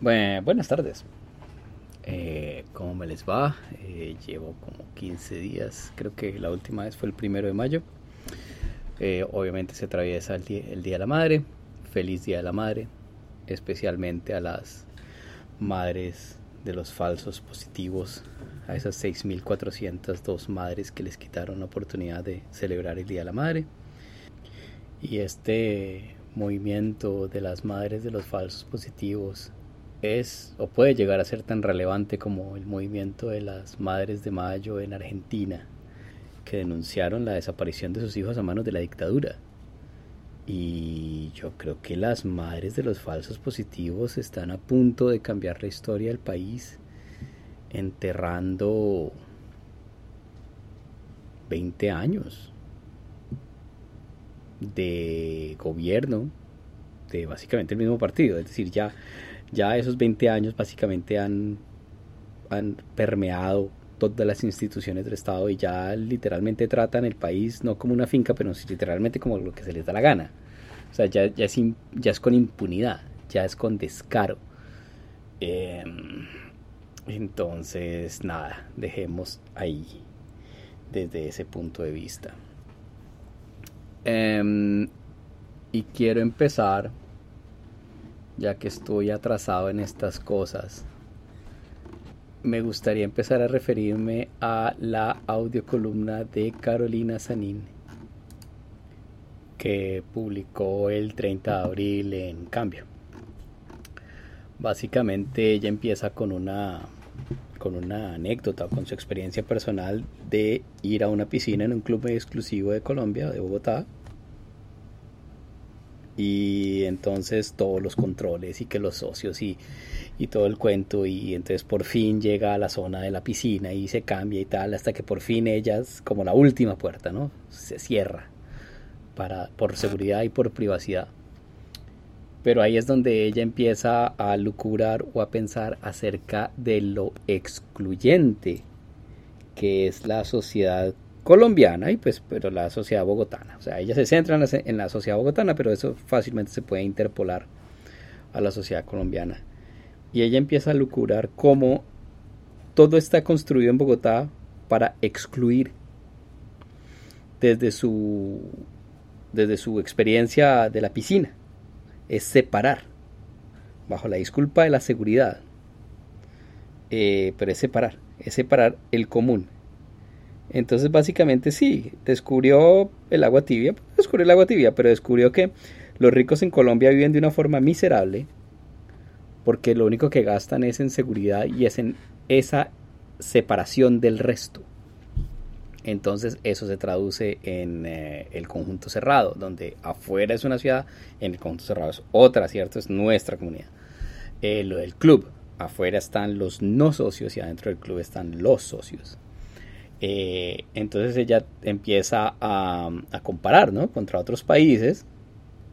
Bueno, buenas tardes. Eh, ¿Cómo me les va? Eh, llevo como 15 días, creo que la última vez fue el primero de mayo. Eh, obviamente se atraviesa el día, el día de la Madre. Feliz Día de la Madre, especialmente a las madres de los falsos positivos, a esas 6.402 madres que les quitaron la oportunidad de celebrar el Día de la Madre. Y este movimiento de las madres de los falsos positivos es o puede llegar a ser tan relevante como el movimiento de las Madres de Mayo en Argentina, que denunciaron la desaparición de sus hijos a manos de la dictadura. Y yo creo que las madres de los falsos positivos están a punto de cambiar la historia del país, enterrando 20 años de gobierno de básicamente el mismo partido. Es decir, ya ya esos 20 años básicamente han, han permeado todas las instituciones del Estado y ya literalmente tratan el país no como una finca, pero literalmente como lo que se les da la gana. O sea, ya, ya, es, ya es con impunidad, ya es con descaro. Em, entonces, nada, dejemos ahí desde ese punto de vista. Em, y quiero empezar ya que estoy atrasado en estas cosas. Me gustaría empezar a referirme a la audiocolumna de Carolina Sanín que publicó el 30 de abril en Cambio. Básicamente ella empieza con una con una anécdota, con su experiencia personal de ir a una piscina en un club exclusivo de Colombia, de Bogotá, y entonces todos los controles y que los socios y, y, todo el cuento y entonces por fin llega a la zona de la piscina y se cambia y tal hasta que por fin ellas como la última puerta no se cierra para por seguridad y por privacidad. Pero ahí es donde ella empieza a lucurar o a pensar acerca de lo excluyente que es la sociedad colombiana y pues pero la sociedad bogotana. O sea, ella se centra en la, sociedad bogotana, pero eso fácilmente se puede interpolar a la sociedad colombiana. Y ella empieza a lucurar cómo todo está construido en Bogotá para excluir desde su desde su experiencia de la piscina es separar bajo la disculpa de la seguridad eh, pero es separar es separar el común entonces básicamente sí, descubrió el agua tibia, descubrió el agua tibia, pero descubrió que los ricos en Colombia viven de una forma miserable porque lo único que gastan es en seguridad y es en esa separación del resto. Entonces eso se traduce en eh, el conjunto cerrado, donde afuera es una ciudad, en el conjunto cerrado es otra, ¿cierto? Es nuestra comunidad. Eh, lo del club, afuera están los no socios y adentro del club están los socios. Eh, entonces ella empieza a, comparar ¿no? contra otros países.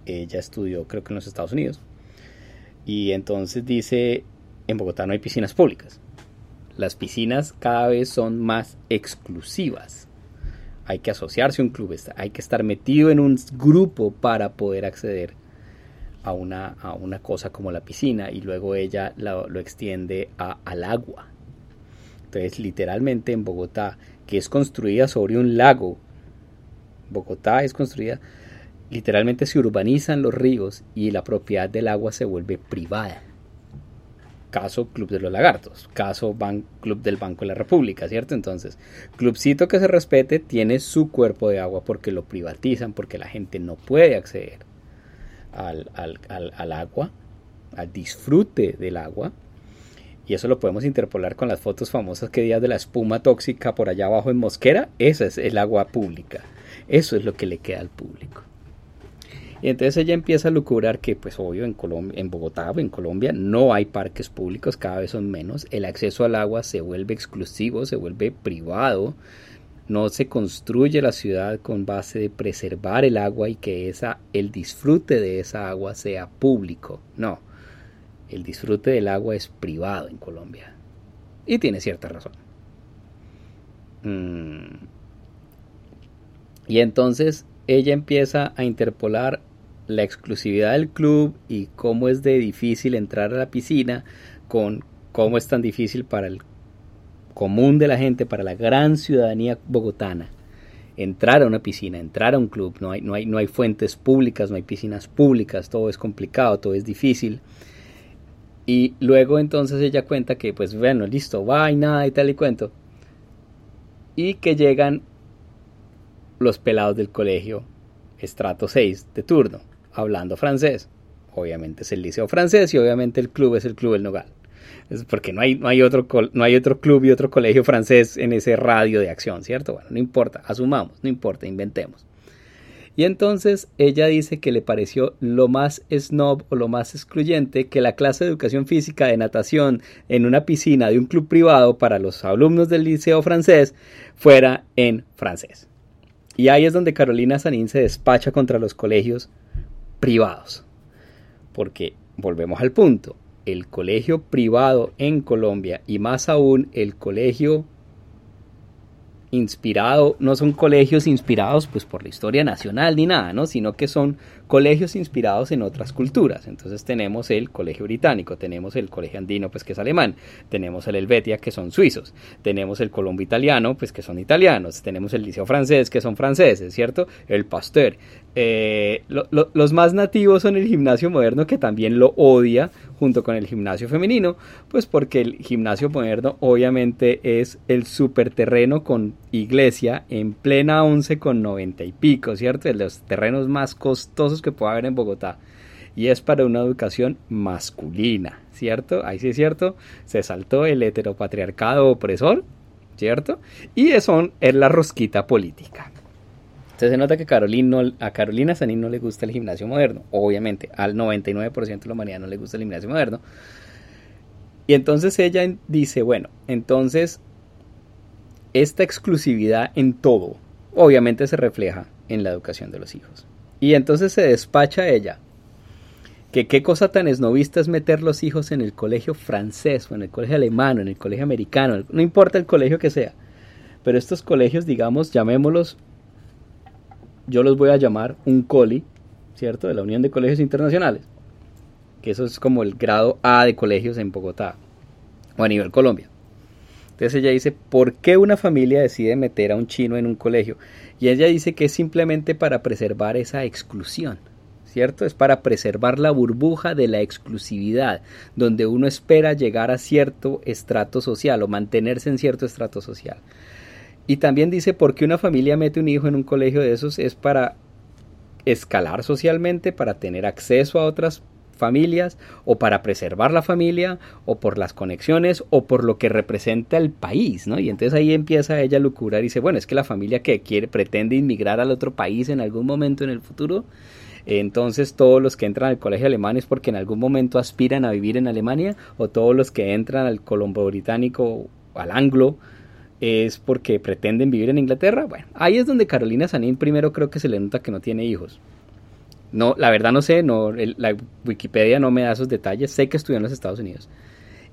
Ella estudió creo que en los Estados Unidos. Y entonces dice, en Bogotá no hay piscinas públicas. Las piscinas cada vez son más exclusivas. Hay que asociarse a un club, hay que estar metido en un grupo para poder acceder a una, a una cosa como la piscina. Y luego ella lo, extiende a, al agua. Entonces literalmente en Bogotá que es construida sobre un lago. Bogotá es construida, literalmente se urbanizan los ríos y la propiedad del agua se vuelve privada. Caso Club de los Lagartos, caso Club del Banco de la República, ¿cierto? Entonces, clubcito que se respete tiene su cuerpo de agua porque lo privatizan, porque la gente no puede acceder al, al, al agua, al disfrute del agua, y eso lo podemos interpolar con las fotos famosas que días de la espuma tóxica por allá abajo en Mosquera. Esa es el agua pública. Eso es lo que le queda al público. Y entonces ella empieza a lucurar que, pues obvio, en, Colombia, en Bogotá o en Colombia no hay parques públicos, cada vez son menos. El acceso al agua se vuelve exclusivo, se vuelve privado. No se construye la ciudad con base de preservar el agua y que esa, el disfrute de esa agua sea público. No el disfrute del agua es privado en Colombia. Y tiene cierta razón. Mm. Y entonces ella empieza a interpolar la exclusividad del club y cómo es de difícil entrar a la piscina, con cómo es tan difícil para el común de la gente, para la gran ciudadanía bogotana, entrar a una piscina, entrar a un club, no hay, no hay, no hay fuentes públicas, no hay piscinas públicas, todo es complicado, todo es difícil. Y luego entonces ella cuenta que, pues bueno, listo, va y tal y cuento. Y que llegan los pelados del colegio, estrato 6 de turno, hablando francés. Obviamente es el liceo francés y obviamente el club es el club del Nogal. Porque no hay, no, hay otro, no hay otro club y otro colegio francés en ese radio de acción, ¿cierto? Bueno, no importa, asumamos, no importa, inventemos. Y entonces ella dice que le pareció lo más snob o lo más excluyente que la clase de educación física de natación en una piscina de un club privado para los alumnos del liceo francés fuera en francés. Y ahí es donde Carolina Sanín se despacha contra los colegios privados. Porque volvemos al punto, el colegio privado en Colombia y más aún el colegio inspirado, no son colegios inspirados pues por la historia nacional ni nada, ¿no? sino que son colegios inspirados en otras culturas. Entonces tenemos el colegio británico, tenemos el colegio andino, pues que es alemán, tenemos el Helvetia, que son suizos, tenemos el Colombo italiano, pues que son italianos, tenemos el liceo francés, que son franceses, ¿cierto? El Pasteur. Eh, los más nativos son el gimnasio moderno, que también lo odia, junto con el gimnasio femenino, pues porque el gimnasio moderno obviamente es el superterreno con iglesia en plena 11 con 90 y pico, ¿cierto? De los terrenos más costosos que pueda haber en Bogotá. Y es para una educación masculina, ¿cierto? Ahí sí es cierto, se saltó el heteropatriarcado opresor, ¿cierto? Y eso es la rosquita política. Entonces se nota que a Carolina Sanín no le gusta el gimnasio moderno, obviamente, al 99% de la humanidad no le gusta el gimnasio moderno. Y entonces ella dice, bueno, entonces esta exclusividad en todo, obviamente se refleja en la educación de los hijos. Y entonces se despacha ella que qué cosa tan esnovista es meter los hijos en el colegio francés o en el colegio alemán o en el colegio americano, no importa el colegio que sea. Pero estos colegios, digamos, llamémoslos, yo los voy a llamar un COLI, ¿cierto? De la Unión de Colegios Internacionales, que eso es como el grado A de colegios en Bogotá o a nivel Colombia. Entonces ella dice, ¿por qué una familia decide meter a un chino en un colegio? Y ella dice que es simplemente para preservar esa exclusión, ¿cierto? Es para preservar la burbuja de la exclusividad, donde uno espera llegar a cierto estrato social o mantenerse en cierto estrato social. Y también dice, ¿por qué una familia mete un hijo en un colegio de esos? Es para escalar socialmente, para tener acceso a otras familias o para preservar la familia o por las conexiones o por lo que representa el país, ¿no? Y entonces ahí empieza ella a lucurar y dice, bueno, es que la familia que quiere pretende inmigrar al otro país en algún momento en el futuro, entonces todos los que entran al colegio alemán es porque en algún momento aspiran a vivir en Alemania o todos los que entran al colombo británico al anglo es porque pretenden vivir en Inglaterra. Bueno, ahí es donde Carolina Sanín primero creo que se le nota que no tiene hijos. No, la verdad no sé, no, la Wikipedia no me da esos detalles. Sé que estudió en los Estados Unidos.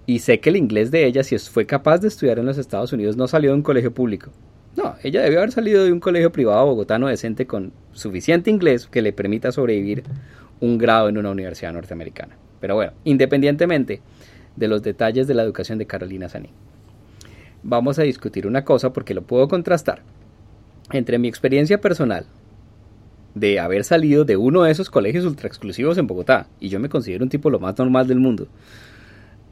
Y sé que el inglés de ella, si fue capaz de estudiar en los Estados Unidos, no salió de un colegio público. No, ella debió haber salido de un colegio privado bogotano decente con suficiente inglés que le permita sobrevivir un grado en una universidad norteamericana. Pero bueno, independientemente de los detalles de la educación de Carolina Sanín, vamos a discutir una cosa porque lo puedo contrastar entre mi experiencia personal de haber salido de uno de esos colegios ultra exclusivos en Bogotá. Y yo me considero un tipo lo más normal del mundo.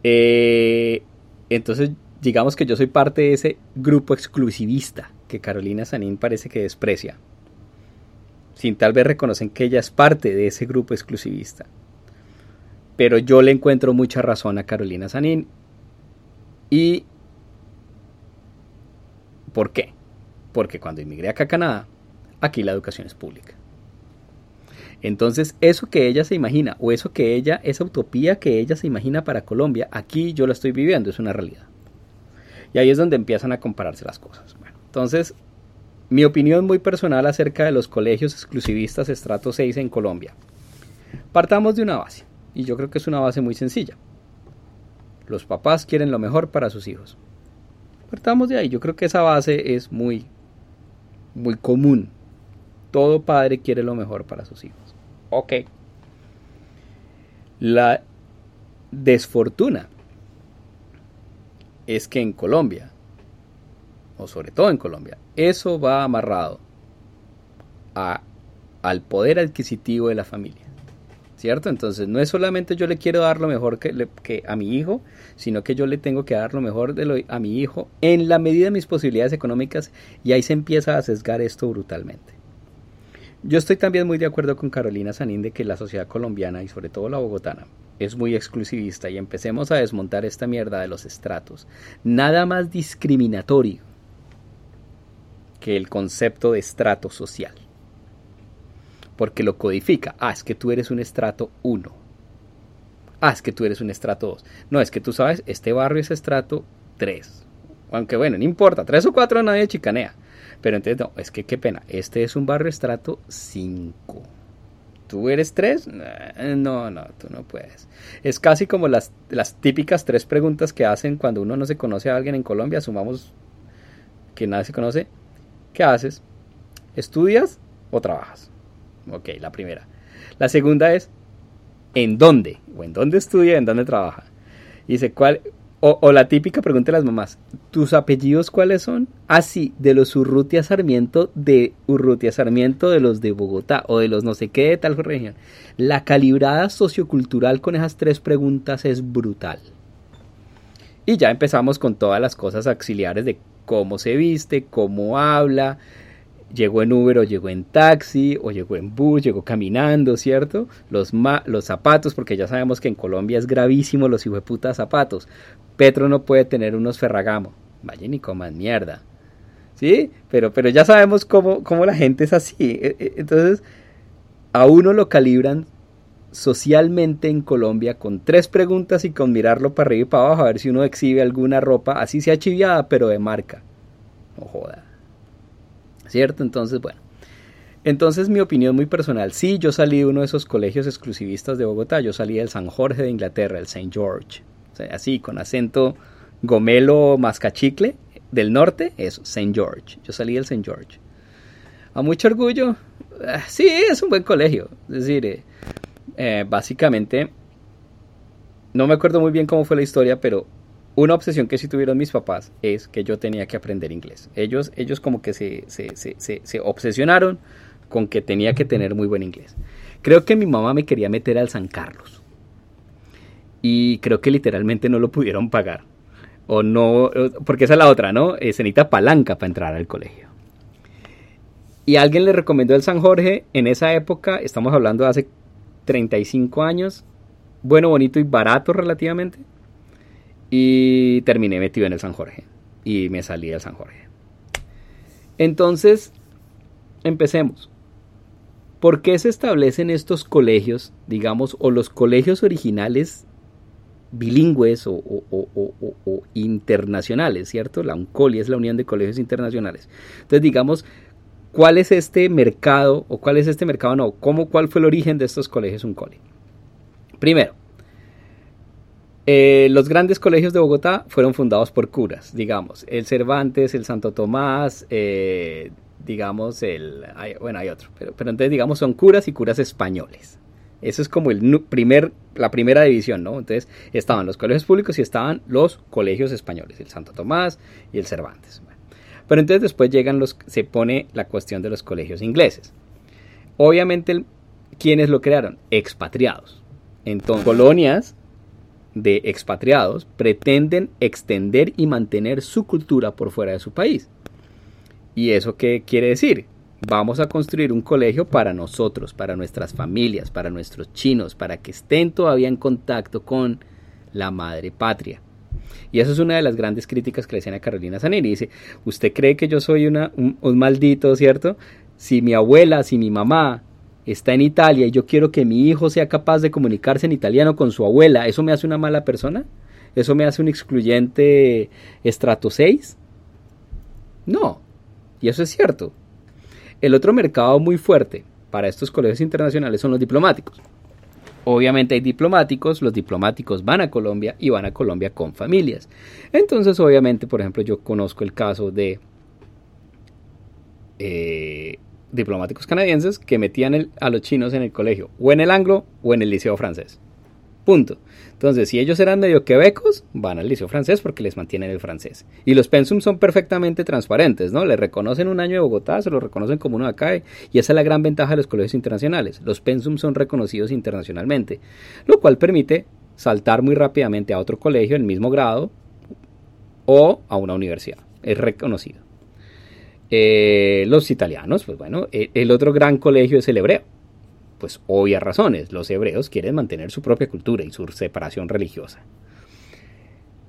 Eh, entonces, digamos que yo soy parte de ese grupo exclusivista que Carolina Sanín parece que desprecia. Sin tal vez reconocen que ella es parte de ese grupo exclusivista. Pero yo le encuentro mucha razón a Carolina Sanín. ¿Y por qué? Porque cuando emigré acá a Canadá, aquí la educación es pública. Entonces, eso que ella se imagina, o eso que ella, esa utopía que ella se imagina para Colombia, aquí yo la estoy viviendo, es una realidad. Y ahí es donde empiezan a compararse las cosas. Entonces, mi opinión muy personal acerca de los colegios exclusivistas estrato 6 en Colombia. Partamos de una base, y yo creo que es una base muy sencilla. Los papás quieren lo mejor para sus hijos. Partamos de ahí, yo creo que esa base es muy, muy común. Todo padre quiere lo mejor para sus hijos. Ok. La desfortuna es que en Colombia, o sobre todo en Colombia, eso va amarrado a, al poder adquisitivo de la familia. ¿Cierto? Entonces no es solamente yo le quiero dar lo mejor que, que a mi hijo, sino que yo le tengo que dar lo mejor de lo, a mi hijo en la medida de mis posibilidades económicas y ahí se empieza a sesgar esto brutalmente. Yo estoy también muy de acuerdo con Carolina Sanín de que la sociedad colombiana y sobre todo la bogotana es muy exclusivista y empecemos a desmontar esta mierda de los estratos. Nada más discriminatorio que el concepto de estrato social. Porque lo codifica. Ah, es que tú eres un estrato 1. Ah, es que tú eres un estrato 2. No, es que tú sabes, este barrio es estrato 3. Aunque bueno, no importa, 3 o 4 nadie chicanea. Pero entonces, no, es que qué pena, este es un barrio estrato 5. ¿Tú eres 3? No, no, tú no puedes. Es casi como las, las típicas tres preguntas que hacen cuando uno no se conoce a alguien en Colombia. Asumamos que nadie se conoce. ¿Qué haces? ¿Estudias o trabajas? Ok, la primera. La segunda es, ¿en dónde? ¿O en dónde estudia? ¿En dónde trabaja? Y dice, ¿cuál, o, la típica pregunta de las mamás, ¿tus apellidos cuáles son? Ah, sí, de los Urrutia Sarmiento, de Urrutia Sarmiento, de los de Bogotá o de los no sé qué de tal región. La calibrada sociocultural con esas tres preguntas es brutal. Y ya empezamos con todas las cosas auxiliares de cómo se viste, cómo habla, llegó en Uber o llegó en taxi o llegó en bus, llegó caminando, ¿cierto? Los, los zapatos, porque ya sabemos que en Colombia es gravísimo los puta zapatos. Petro no puede tener unos Ferragamo. Vayan y coman mierda. ¿Sí? Pero, pero ya sabemos cómo, cómo la gente es así. E, e, entonces, a uno lo calibran socialmente en Colombia con tres preguntas y con mirarlo para arriba y para abajo a ver si uno exhibe alguna ropa, así sea chiviada, pero de marca. No joda. ¿Cierto? Entonces, bueno. Entonces, mi opinión muy personal, sí, yo salí de uno de esos colegios exclusivistas de Bogotá, yo salí del San Jorge de Inglaterra, el St. George, así, con acento gomelo mascachicle del norte, eso, St. George, yo salí del St. George. A mucho orgullo, ah, sí, es un buen colegio, es decir, eh, eh, básicamente, no me acuerdo muy bien cómo fue la historia, pero una obsesión que sí tuvieron mis papás es que yo tenía que aprender inglés. Ellos, ellos como que se, se, se, se, obsesionaron con que tenía que tener muy buen inglés. Creo que mi mamá me quería meter al San Carlos. Y creo que literalmente no lo pudieron pagar. O no, porque esa es la otra, ¿no? Eh, se palanca para entrar al colegio. Y alguien le recomendó el San Jorge en esa época, estamos hablando de hace 35 años, bueno, bonito y barato relativamente. Y terminé metido en el San Jorge. Y me salí del San Jorge. Entonces, empecemos. ¿Por qué se establecen estos colegios, digamos, o los colegios originales bilingües o, internacionales, ¿cierto? La UNCOLI es la Unión de Colegios Internacionales. Entonces, digamos, ¿cuál es este mercado, o cuál es este mercado, no, cómo, cuál fue el origen de estos colegios UNCOLI? Primero, eh, los grandes colegios de Bogotá fueron fundados por curas, digamos, el Cervantes, el Santo Tomás, eh, digamos, el, bueno, hay otro, pero, pero entonces digamos son curas y curas españoles. Eso es como el primer, la primera división, ¿no? Entonces estaban los colegios públicos y estaban los colegios españoles, el Santo Tomás y el Cervantes. Pero entonces después llegan los, se pone la cuestión de los colegios ingleses. Obviamente, ¿quiénes lo crearon? Expatriados. Entonces, colonias de expatriados pretenden extender y mantener su cultura por fuera de su país. ¿Y eso qué quiere decir? Vamos a construir un colegio para nosotros, para nuestras familias, para nuestros chinos, para que estén todavía en contacto con la madre patria. Y eso es una de las grandes críticas que le hacían a Carolina Zanini. Dice, ¿usted cree que yo soy una, un maldito, cierto? Si mi abuela, si mi mamá está en Italia y yo quiero que mi hijo sea capaz de comunicarse en italiano con su abuela, ¿eso me hace una mala persona? ¿Eso me hace un excluyente estrato 6? No, y eso es cierto. El otro mercado muy fuerte para estos colegios internacionales son los diplomáticos. Obviamente hay diplomáticos, los diplomáticos van a Colombia y van a Colombia con familias. Entonces, obviamente, por ejemplo, yo conozco el caso de eh, diplomáticos canadienses que metían a los chinos en el colegio, o en el anglo o en el liceo francés. Punto. Entonces, si ellos eran medio quebecos, van al liceo francés porque les mantienen el francés. Y los pensums son perfectamente transparentes, ¿no? Le reconocen un año de Bogotá, se lo reconocen como uno de acá, y esa es la gran ventaja de los colegios internacionales. Los pensums son reconocidos internacionalmente, lo cual permite saltar muy rápidamente a otro colegio del mismo grado o a una universidad. Es reconocido. Eh, los italianos, pues bueno, e, el otro gran colegio es el hebreo pues obvias razones. Los hebreos quieren mantener su propia cultura y su separación religiosa.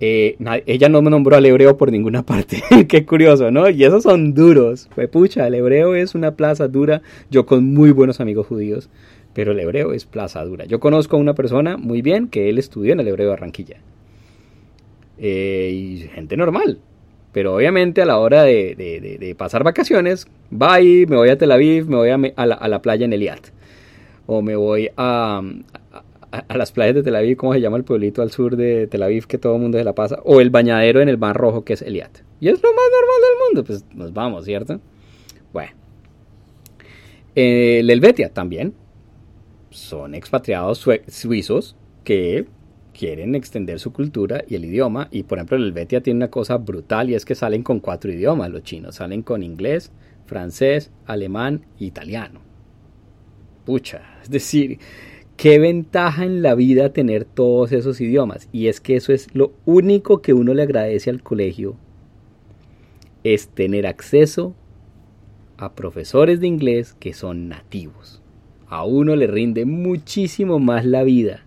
Eh, ella no me nombró al hebreo por ninguna parte. Qué curioso, ¿no? Y esos son duros. Pues pucha, el hebreo es una plaza dura. Yo con muy buenos amigos judíos, pero el hebreo es plaza dura. Yo conozco a una persona muy bien que él estudió en el hebreo de Barranquilla. Eh, y gente normal. Pero obviamente a la hora de, pasar vacaciones, bye, me voy a Tel Aviv, me voy a, la, a la playa en Eliat o me voy a, a, las playas de Tel Aviv, ¿cómo se llama el pueblito al sur de Tel Aviv que todo el mundo se la pasa? O el bañadero en el Mar Rojo que es Eliat. Y es lo más normal del mundo, pues nos vamos, ¿cierto? Bueno. El Helvetia también son expatriados suizos que quieren extender su cultura y el idioma. Y por ejemplo, el Helvetia tiene una cosa brutal y es que salen con cuatro idiomas los chinos. Salen con inglés, francés, alemán e italiano pucha, es decir, qué ventaja en la vida tener todos esos idiomas. Y es que eso es lo único que uno le agradece al colegio, es tener acceso a profesores de inglés que son nativos. A uno le rinde muchísimo más la vida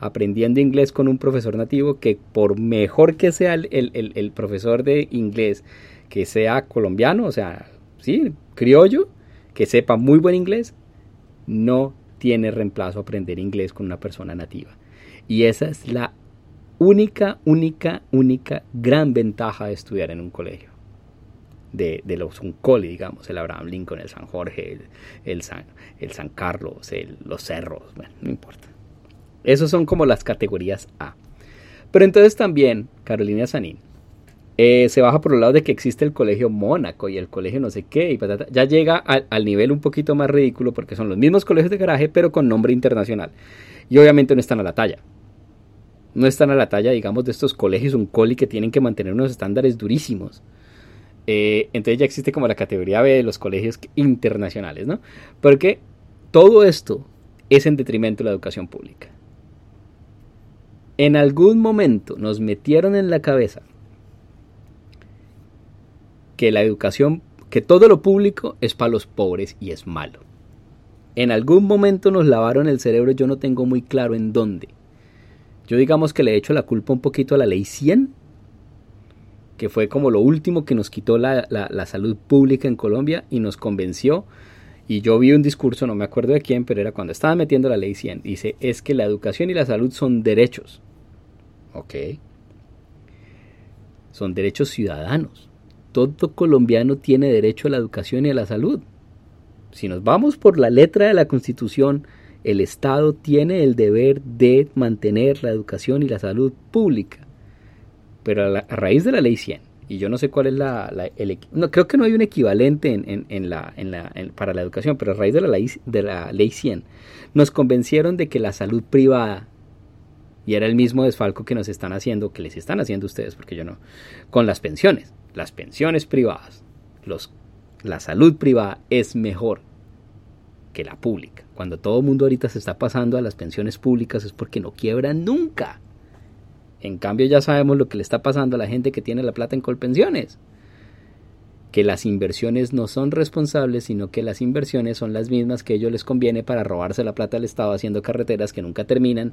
aprendiendo inglés con un profesor nativo que por mejor que sea el, el profesor de inglés, que sea colombiano, o sea, sí, criollo, que sepa muy buen inglés, no tiene reemplazo aprender inglés con una persona nativa. Y esa es la única, única, única gran ventaja de estudiar en un colegio. De, de los Uncoli, digamos, el Abraham Lincoln, el San Jorge, el, San, el San Carlos, los Cerros, bueno, no importa. Esos son como las categorías A. Pero entonces también Carolina Sanín eh, se baja por el lado de que existe el colegio Mónaco y el colegio no sé qué, y ya llega al, nivel un poquito más ridículo porque son los mismos colegios de garaje, pero con nombre internacional. Y obviamente no están a la talla. No están a la talla, digamos, de estos colegios un coli que tienen que mantener unos estándares durísimos. Eh, entonces ya existe como la categoría B de los colegios internacionales, ¿no? Porque todo esto es en detrimento de la educación pública. En algún momento nos metieron en la cabeza que la educación, que todo lo público es para los pobres y es malo. En algún momento nos lavaron el cerebro, yo no tengo muy claro en dónde. Yo digamos que le he hecho la culpa un poquito a la ley 100, que fue como lo último que nos quitó la, la salud pública en Colombia y nos convenció. Y yo vi un discurso, no me acuerdo de quién, pero era cuando estaba metiendo la ley 100. Dice, es que la educación y la salud son derechos. Ok. Son derechos ciudadanos todo colombiano tiene derecho a la educación y a la salud. Si nos vamos por la letra de la Constitución, el Estado tiene el deber de mantener la educación y la salud pública. Pero a, raíz de la ley 100, y yo no sé cuál es la... no, creo que no hay un equivalente en, la, para la educación, pero a raíz de la, ley, de la ley 100, nos convencieron de que la salud privada, y era el mismo desfalco que nos están haciendo, que les están haciendo ustedes, porque yo no, con las pensiones las pensiones privadas, los, la salud privada es mejor que la pública. Cuando todo el mundo ahorita se está pasando a las pensiones públicas es porque no quiebran nunca. En cambio ya sabemos lo que le está pasando a la gente que tiene la plata en colpensiones. Que las inversiones no son responsables, sino que las inversiones son las mismas que ellos les conviene para robarse la plata al Estado haciendo carreteras que nunca terminan,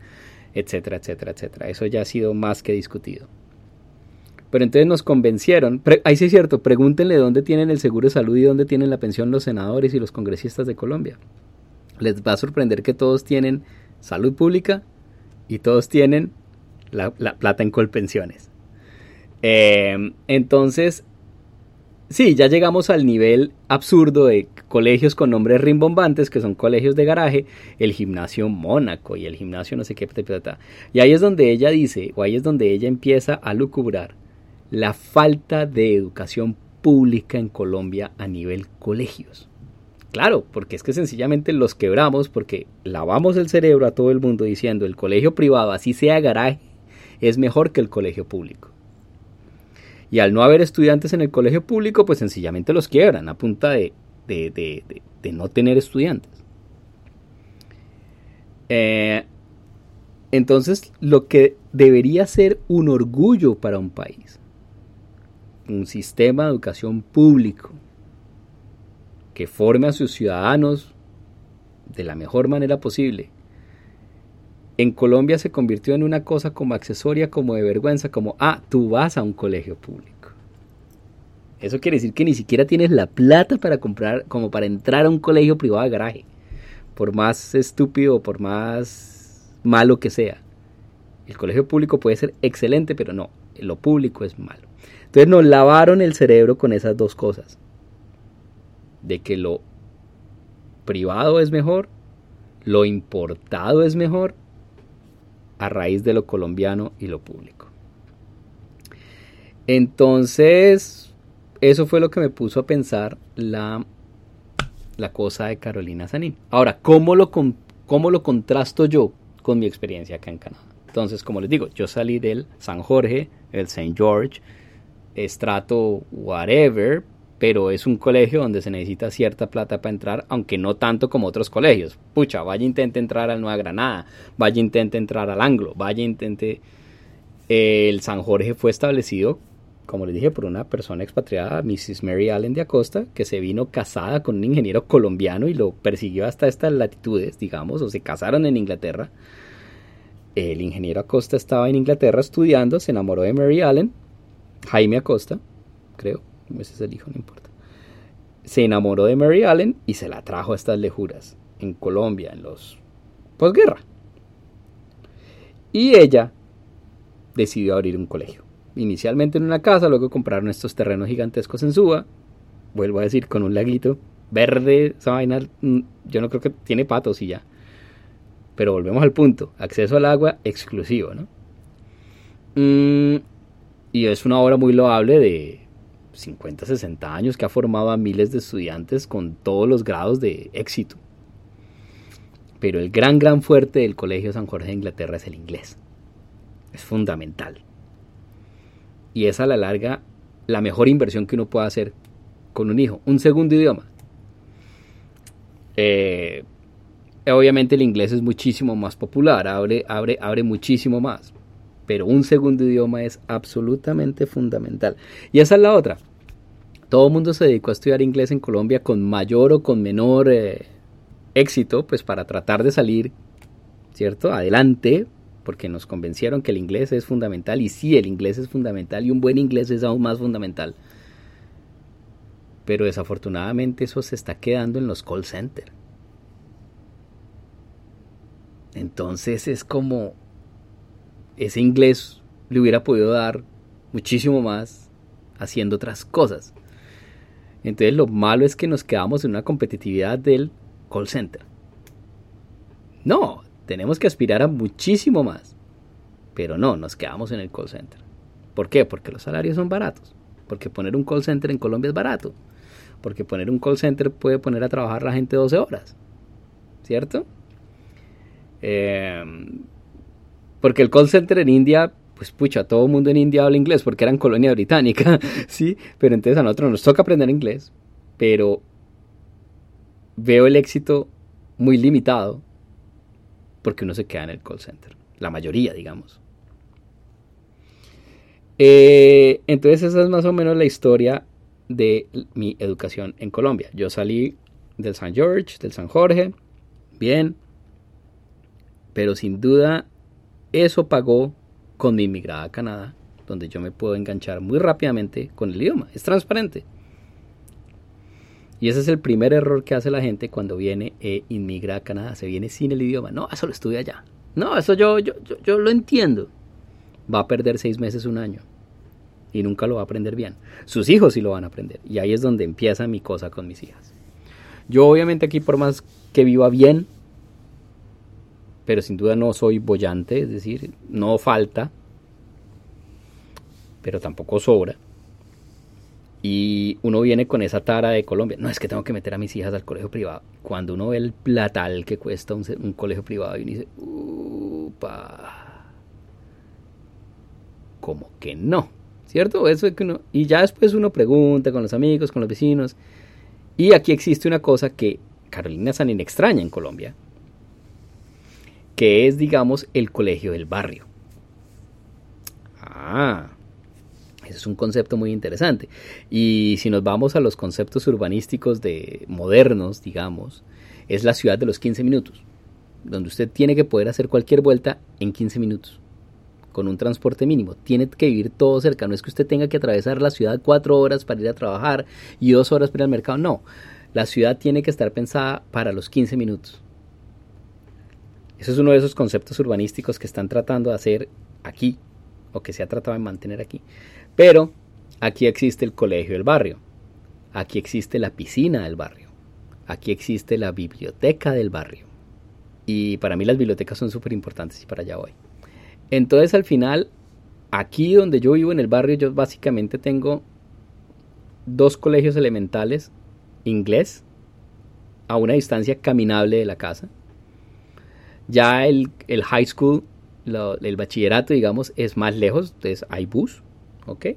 etcétera, etcétera, etcétera. Eso ya ha sido más que discutido. Pero entonces nos convencieron, ahí sí es cierto, pregúntenle dónde tienen el seguro de salud y dónde tienen la pensión los senadores y los congresistas de Colombia. Les va a sorprender que todos tienen salud pública y todos tienen la, plata en colpensiones. Eh, entonces, sí, ya llegamos al nivel absurdo de colegios con nombres rimbombantes, que son colegios de garaje, el gimnasio Mónaco y el gimnasio no sé qué. Y ahí es donde ella dice, o ahí es donde ella empieza a lucubrar la falta de educación pública en Colombia a nivel colegios. Claro, porque es que sencillamente los quebramos porque lavamos el cerebro a todo el mundo diciendo el colegio privado, así sea garaje, es mejor que el colegio público. Y al no haber estudiantes en el colegio público, pues sencillamente los quiebran a punta de, de, no tener estudiantes. Eh, entonces, lo que debería ser un orgullo para un país, un sistema de educación público que forme a sus ciudadanos de la mejor manera posible, en Colombia se convirtió en una cosa como accesoria, como de vergüenza, como, ah, tú vas a un colegio público. Eso quiere decir que ni siquiera tienes la plata para comprar, como para entrar a un colegio privado de garaje, por más estúpido por más malo que sea. El colegio público puede ser excelente, pero no, lo público es malo. Entonces nos lavaron el cerebro con esas dos cosas. De que lo privado es mejor, lo importado es mejor a raíz de lo colombiano y lo público. Entonces, eso fue lo que me puso a pensar la, la cosa de Carolina Sanín. Ahora, ¿cómo lo, ¿cómo lo contrasto yo con mi experiencia acá en Canadá? Entonces, como les digo, yo salí del San Jorge, el St. George, estrato whatever, pero es un colegio donde se necesita cierta plata para entrar, aunque no tanto como otros colegios. Pucha, vaya intente entrar al Nueva Granada, vaya intente entrar al Anglo, vaya intente... El San Jorge fue establecido, como les dije, por una persona expatriada, Mrs. Mary Allen de Acosta, que se vino casada con un ingeniero colombiano y lo persiguió hasta estas latitudes, digamos, o se casaron en Inglaterra. El ingeniero Acosta estaba en Inglaterra estudiando, se enamoró de Mary Allen, Jaime Acosta, creo, ese es el hijo, no importa. Se enamoró de Mary Allen y se la trajo a estas lejuras en Colombia, en los posguerra. Y ella decidió abrir un colegio. Inicialmente en una casa, luego compraron estos terrenos gigantescos en Suba. Vuelvo a decir, con un laguito verde, esa vaina, mm, yo no creo que tiene patos y ya. Pero volvemos al punto, acceso al agua exclusivo, ¿no? Mm, y es una obra muy loable de, 50, 60 años que ha formado a miles de estudiantes con todos los grados de éxito. Pero el gran, gran fuerte del Colegio San Jorge de Inglaterra es el inglés. Es fundamental. Y es a la larga la mejor inversión que uno puede hacer con un hijo. Un segundo idioma. Eh, obviamente el inglés es muchísimo más popular, abre, abre, abre muchísimo más pero un segundo idioma es absolutamente fundamental. Y esa es la otra. Todo el mundo se dedicó a estudiar inglés en Colombia con mayor o con menor eh, éxito, pues para tratar de salir, ¿cierto? Adelante, porque nos convencieron que el inglés es fundamental y sí, el inglés es fundamental y un buen inglés es aún más fundamental. Pero desafortunadamente eso se está quedando en los call centers. Entonces es como ese inglés le hubiera podido dar muchísimo más haciendo otras cosas. Entonces lo malo es que nos quedamos en una competitividad del call center. No, tenemos que aspirar a muchísimo más. Pero no, nos quedamos en el call center. ¿Por qué? Porque los salarios son baratos. Porque poner un call center en Colombia es barato. Porque poner un call center puede poner a trabajar a la gente 12 horas. ¿Cierto? Eh, porque el call center en India, pues pucha, todo el mundo en India habla inglés porque eran colonia británica, ¿sí? Pero entonces a nosotros nos toca aprender inglés, pero veo el éxito muy limitado porque uno se queda en el call center, la mayoría, digamos. Eh, entonces esa es más o menos la historia de mi educación en Colombia. Yo salí del San George, del San Jorge, bien, pero sin duda eso pagó con mi inmigrada a Canadá, donde yo me puedo enganchar muy rápidamente con el idioma. Es transparente. Y ese es el primer error que hace la gente cuando viene e inmigra a Canadá. Se viene sin el idioma. No, eso lo estudia allá. No, eso yo, yo, yo, lo entiendo. Va a perder seis meses, un año. Y nunca lo va a aprender bien. Sus hijos sí lo van a aprender. Y ahí es donde empieza mi cosa con mis hijas. Yo obviamente aquí por más que viva bien, pero sin duda no soy bollante, es decir, no falta, pero tampoco sobra. Y uno viene con esa tara de Colombia. No, es que tengo que meter a mis hijas al colegio privado. Cuando uno ve el platal que cuesta un, colegio privado y uno dice, upa, como que no, ¿cierto? Eso es que uno, y ya después uno pregunta con los amigos, con los vecinos. Y aquí existe una cosa que Carolina Sanín extraña en Colombia, que es, digamos, el colegio del barrio. Ah, ese es un concepto muy interesante. Y si nos vamos a los conceptos urbanísticos de modernos, digamos, es la ciudad de los 15 minutos, donde usted tiene que poder hacer cualquier vuelta en 15 minutos, con un transporte mínimo. Tiene que vivir todo cerca. No es que usted tenga que atravesar la ciudad cuatro horas para ir a trabajar y dos horas para ir al mercado. No, la ciudad tiene que estar pensada para los 15 minutos. Ese es uno de esos conceptos urbanísticos que están tratando de hacer aquí, o que se ha tratado de mantener aquí. Pero aquí existe el colegio del barrio, aquí existe la piscina del barrio, aquí existe la biblioteca del barrio. Y para mí las bibliotecas son súper importantes y para allá voy. Entonces al final, aquí donde yo vivo en el barrio, yo básicamente tengo dos colegios elementales, inglés, a una distancia caminable de la casa. Ya el, high school, el bachillerato, digamos, es más lejos, entonces hay bus, ¿ok?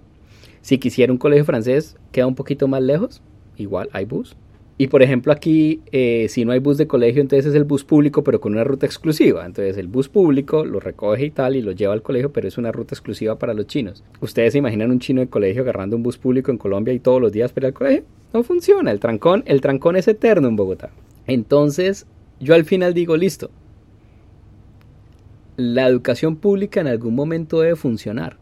Si quisiera un colegio francés, queda un poquito más lejos, igual hay bus. Y por ejemplo aquí, eh, si no hay bus de colegio, entonces es el bus público, pero con una ruta exclusiva. Entonces el bus público lo recoge y tal y lo lleva al colegio, pero es una ruta exclusiva para los chinos. ¿Ustedes se imaginan un chino de colegio agarrando un bus público en Colombia y todos los días para ir al colegio? No funciona, el trancón, el trancón es eterno en Bogotá. Entonces yo al final digo, listo, la educación pública en algún momento debe funcionar.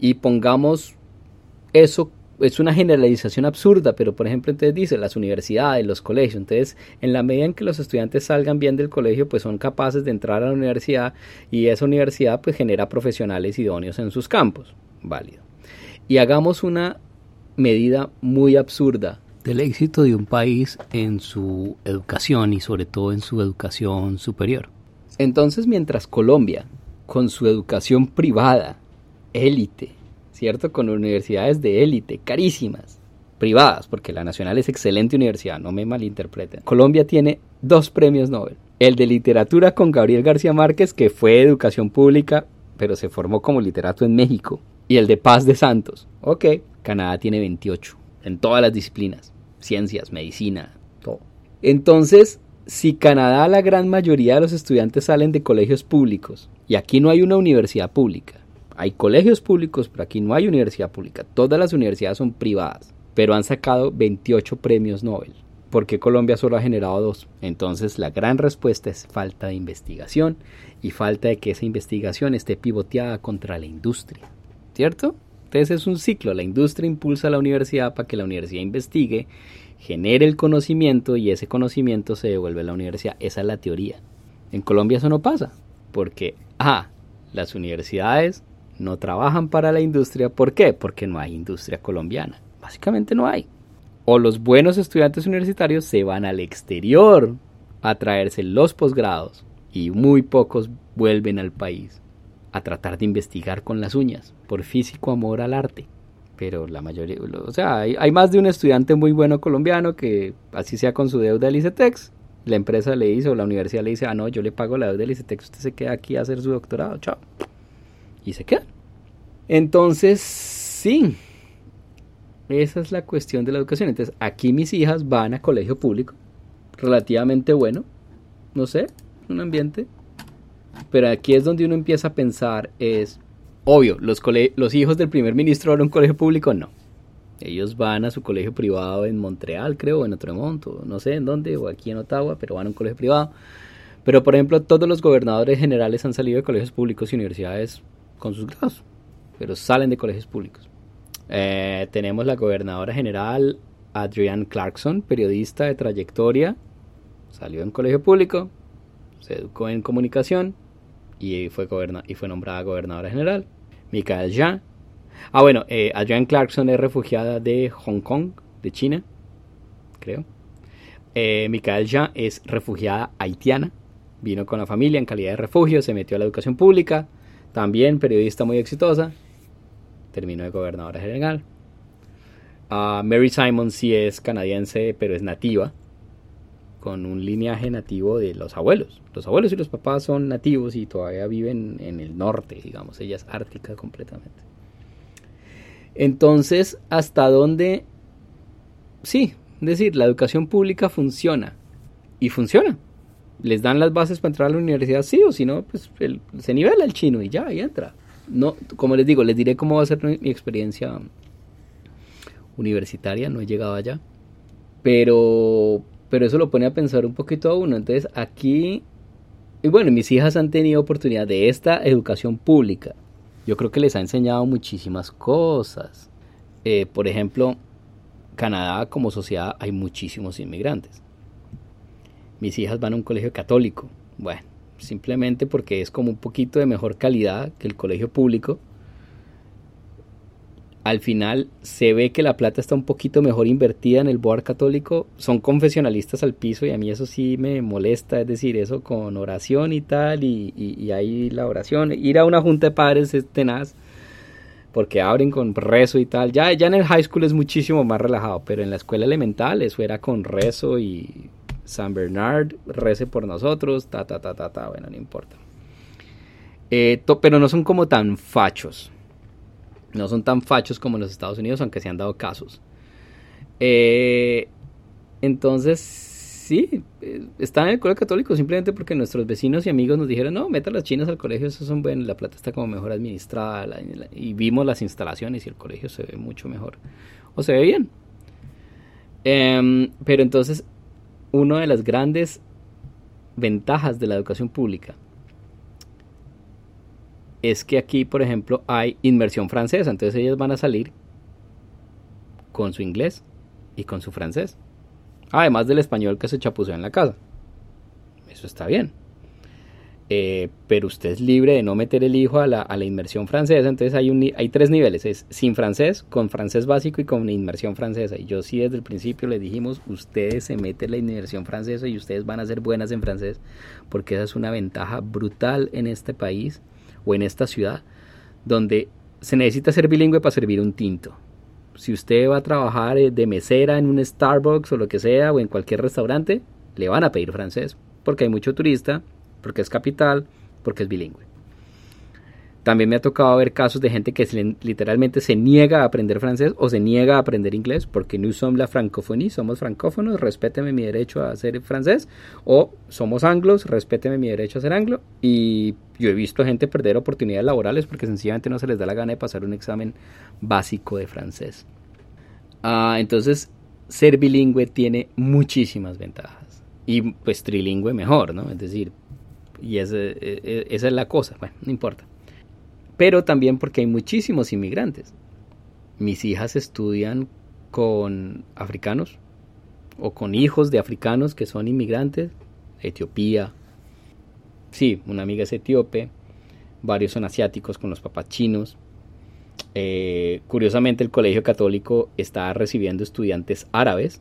Y pongamos eso es una generalización absurda, pero por ejemplo entonces dice las universidades, los colegios, entonces en la medida en que los estudiantes salgan bien del colegio, pues son capaces de entrar a la universidad y esa universidad pues genera profesionales idóneos en sus campos, válido. Y hagamos una medida muy absurda del éxito de un país en su educación y sobre todo en su educación superior. Entonces mientras Colombia, con su educación privada, élite, ¿cierto? Con universidades de élite, carísimas, privadas, porque la Nacional es excelente universidad, no me malinterpreten. Colombia tiene dos premios Nobel. El de literatura con Gabriel García Márquez, que fue educación pública, pero se formó como literato en México. Y el de Paz de Santos. Ok, Canadá tiene 28, en todas las disciplinas, ciencias, medicina, todo. Entonces, si Canadá la gran mayoría de los estudiantes salen de colegios públicos, y aquí no hay una universidad pública, hay colegios públicos, pero aquí no hay universidad pública. Todas las universidades son privadas, pero han sacado 28 premios Nobel. ¿Por qué Colombia solo ha generado dos? Entonces la gran respuesta es falta de investigación y falta de que esa investigación esté pivoteada contra la industria. ¿Cierto? Es un ciclo. La industria impulsa a la universidad para que la universidad investigue, genere el conocimiento y ese conocimiento se devuelve a la universidad. Esa es la teoría. En Colombia eso no pasa. Porque, ah, las universidades no trabajan para la industria. ¿Por qué? Porque no hay industria colombiana. Básicamente no hay. O los buenos estudiantes universitarios se van al exterior a traerse los posgrados y muy pocos vuelven al país a tratar de investigar con las uñas por físico amor al arte. Pero la mayoría, o sea, hay, más de un estudiante muy bueno colombiano que así sea con su deuda del ICETEX, la empresa le dice o la universidad le dice, ah no, yo le pago la deuda del ICETEX, usted se queda aquí a hacer su doctorado, chao y se quedan. Entonces, sí, esa es la cuestión de la educación. Entonces, aquí mis hijas van a colegio público, relativamente bueno, no sé, un ambiente. Pero aquí es donde uno empieza a pensar, es, obvio, los, los hijos del primer ministro van a un colegio público, no. Ellos van a su colegio privado en Montreal, creo, en Otremont, o no sé en dónde, o aquí en Ottawa, pero van a un colegio privado. Pero, por ejemplo, todos los gobernadores generales han salido de colegios públicos y universidades con sus grados, pero salen de colegios públicos. Eh, tenemos la gobernadora general Adrienne Clarkson, periodista de trayectoria, salió en colegio público, se educó en comunicación y fue, y fue nombrada gobernadora general. Michael Jean. Ah, bueno, eh, Adrienne Clarkson es refugiada de Hong Kong, de China, creo. Eh, Michael Jean es refugiada haitiana, vino con la familia en calidad de refugio, se metió a la educación pública, también periodista muy exitosa. terminó de gobernadora general. Ah, Mary Simon sí es canadiense, pero es nativa, con un lineaje nativo de los abuelos. Los abuelos y los papás son nativos y todavía viven en el norte, digamos, ella es ártica completamente. Entonces, ¿hasta dónde? Sí, es decir, la educación pública funciona y funciona. Les dan las bases para entrar a la universidad, sí, o si no, pues se nivela el chino y ya, ahí entra. No, como les digo, les diré cómo va a ser mi experiencia universitaria, no he llegado allá. Pero, pero eso lo pone a pensar un poquito a uno. Entonces aquí, y bueno, mis hijas han tenido oportunidad de esta educación pública. Yo creo que les ha enseñado muchísimas cosas. Eh, por ejemplo, Canadá como sociedad hay muchísimos inmigrantes. Mis hijas van a un colegio católico. Bueno, simplemente porque es como un poquito de mejor calidad que el colegio público al final se ve que la plata está un poquito mejor invertida en el board católico. Son confesionalistas al piso y a mí eso sí me molesta, es decir, eso con oración y tal, y, y, ahí la oración. Ir a una junta de padres es tenaz, porque abren con rezo y tal. Ya, ya en el high school es muchísimo más relajado, pero en la escuela elemental eso era con rezo y San Bernard rece por nosotros, ta, ta, ta, ta, ta, bueno, no importa. Eh, pero no son como tan fachos no son tan fachos como en los Estados Unidos, aunque se han dado casos. Eh, entonces, sí, eh, están en el colegio católico simplemente porque nuestros vecinos y amigos nos dijeron, no, meta las chinas al colegio, esos son buenos, la plata está como mejor administrada, y vimos las instalaciones y el colegio se ve mucho mejor, o se ve bien. Em, pero entonces, una de las grandes ventajas de la educación pública es que aquí, por ejemplo, hay inmersión francesa. Entonces ellas van a salir con su inglés y con su francés. Además del español que se chapuceó en la casa. Eso está bien. Eh, pero usted es libre de no meter el hijo a la, inmersión francesa. Entonces hay, un, hay tres niveles. Es sin francés, con francés básico y con inmersión francesa. Y yo sí desde el principio les dijimos, ustedes se meten la inmersión francesa y ustedes van a ser buenas en francés. Porque esa es una ventaja brutal en este país o en esta ciudad donde se necesita ser bilingüe para servir un tinto. Si usted va a trabajar eh, de mesera en un Starbucks o lo que sea o en cualquier restaurante, le van a pedir francés porque hay mucho turista, porque es capital, porque es bilingüe. También me ha tocado ver casos de gente que literalmente se niega a aprender francés o se niega a aprender inglés porque no somos la francofonía, somos francófonos, respéteme mi derecho a ser francés o somos anglos, respéteme mi derecho a ser anglo y yo he visto gente perder oportunidades laborales porque sencillamente no se les da la gana de pasar un examen básico de francés. Ah, entonces, ser bilingüe tiene muchísimas ventajas y pues trilingüe mejor, ¿no? Es decir, y esa es la cosa, bueno, no importa pero también porque hay muchísimos inmigrantes. Mis hijas estudian con africanos o con hijos de africanos que son inmigrantes, Etiopía. Sí, una amiga es etíope, varios son asiáticos con los papás chinos. Eh, curiosamente el colegio católico está recibiendo estudiantes árabes,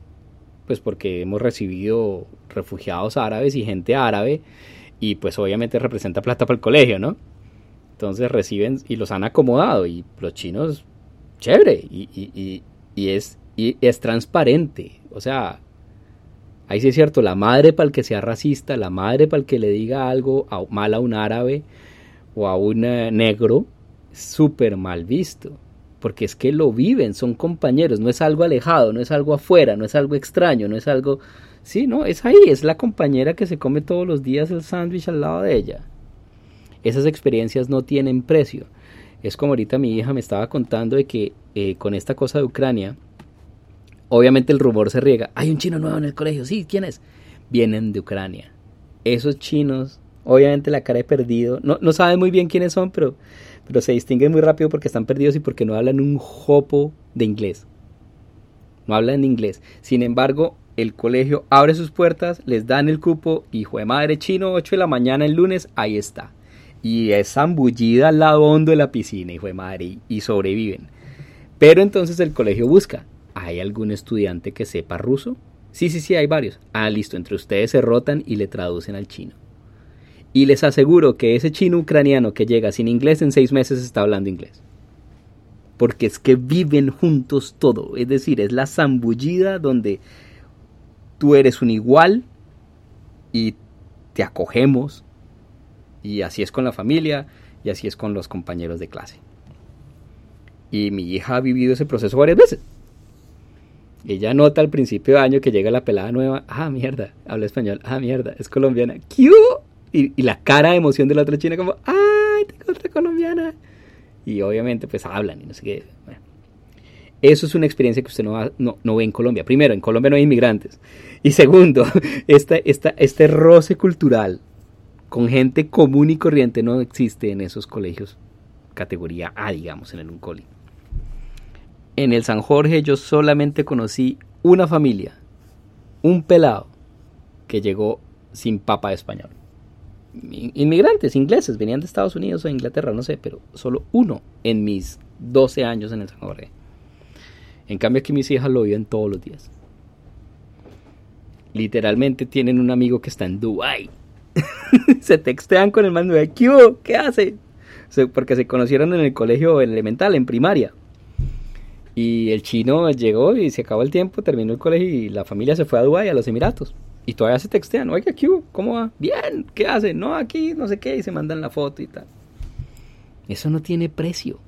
pues porque hemos recibido refugiados árabes y gente árabe y pues obviamente representa plata para el colegio, ¿no? Entonces reciben y los han acomodado y los chinos, chévere, y, es, y es transparente. O sea, ahí sí es cierto, la madre para el que sea racista, la madre para el que le diga algo mal a un árabe o a un eh, negro, súper mal visto. Porque es que lo viven, son compañeros, no es algo alejado, no es algo afuera, no es algo extraño, no es algo... Sí, no, es ahí, es la compañera que se come todos los días el sándwich al lado de ella. Esas experiencias no tienen precio. Es como ahorita mi hija me estaba contando de que eh, con esta cosa de Ucrania, obviamente el rumor se riega. Hay un chino nuevo en el colegio. Sí, ¿quién es? Vienen de Ucrania. Esos chinos, obviamente la cara de perdido. No, no saben muy bien quiénes son, pero, pero se distinguen muy rápido porque están perdidos y porque no hablan un jopo de inglés. No hablan inglés. Sin embargo, el colegio abre sus puertas, les dan el cupo, hijo de madre chino, 8 de la mañana el lunes, ahí está y es zambullida al lado hondo de la piscina, hijo de madre, y sobreviven. Pero entonces el colegio busca, ¿hay algún estudiante que sepa ruso? Sí, sí, sí, hay varios. Ah, listo, entre ustedes se rotan y le traducen al chino. Y les aseguro que ese chino ucraniano que llega sin inglés en seis meses está hablando inglés. porque es que viven juntos todo, es decir, es la zambullida donde tú eres un igual y te acogemos y así es con la familia y así es con los compañeros de clase. Y mi hija ha vivido ese proceso varias veces. Ella nota al principio de año que llega la pelada nueva, ah, mierda, habla español, ah, mierda, es colombiana, ¡Q! Y, la cara de emoción de la otra china como, ¡ay, tengo otra colombiana! Y obviamente pues hablan y no sé qué. Eso es una experiencia que usted no, no, ve en Colombia. Primero, en Colombia no hay inmigrantes. Y segundo, este, este roce cultural con gente común y corriente no existe en esos colegios categoría A, digamos, en el Uncoli. En el San Jorge yo solamente conocí una familia, un pelado, que llegó sin papa español. Inmigrantes ingleses, venían de Estados Unidos o Inglaterra, no sé, pero solo uno en mis 12 años en el San Jorge. En cambio aquí mis hijas lo viven todos los días. Literalmente tienen un amigo que está en Dubai. se textean con el mando de ¿qué, ¿qué hace? Porque se conocieron en el colegio elemental, en primaria. Y el chino llegó y se acabó el tiempo, terminó el colegio y la familia se fue a Dubái, a los Emiratos. Y todavía se textean, oiga, ¿qué ¿Cómo va? Bien, ¿qué hace? No, aquí, no sé qué, y se mandan la foto y tal. Eso no tiene precio.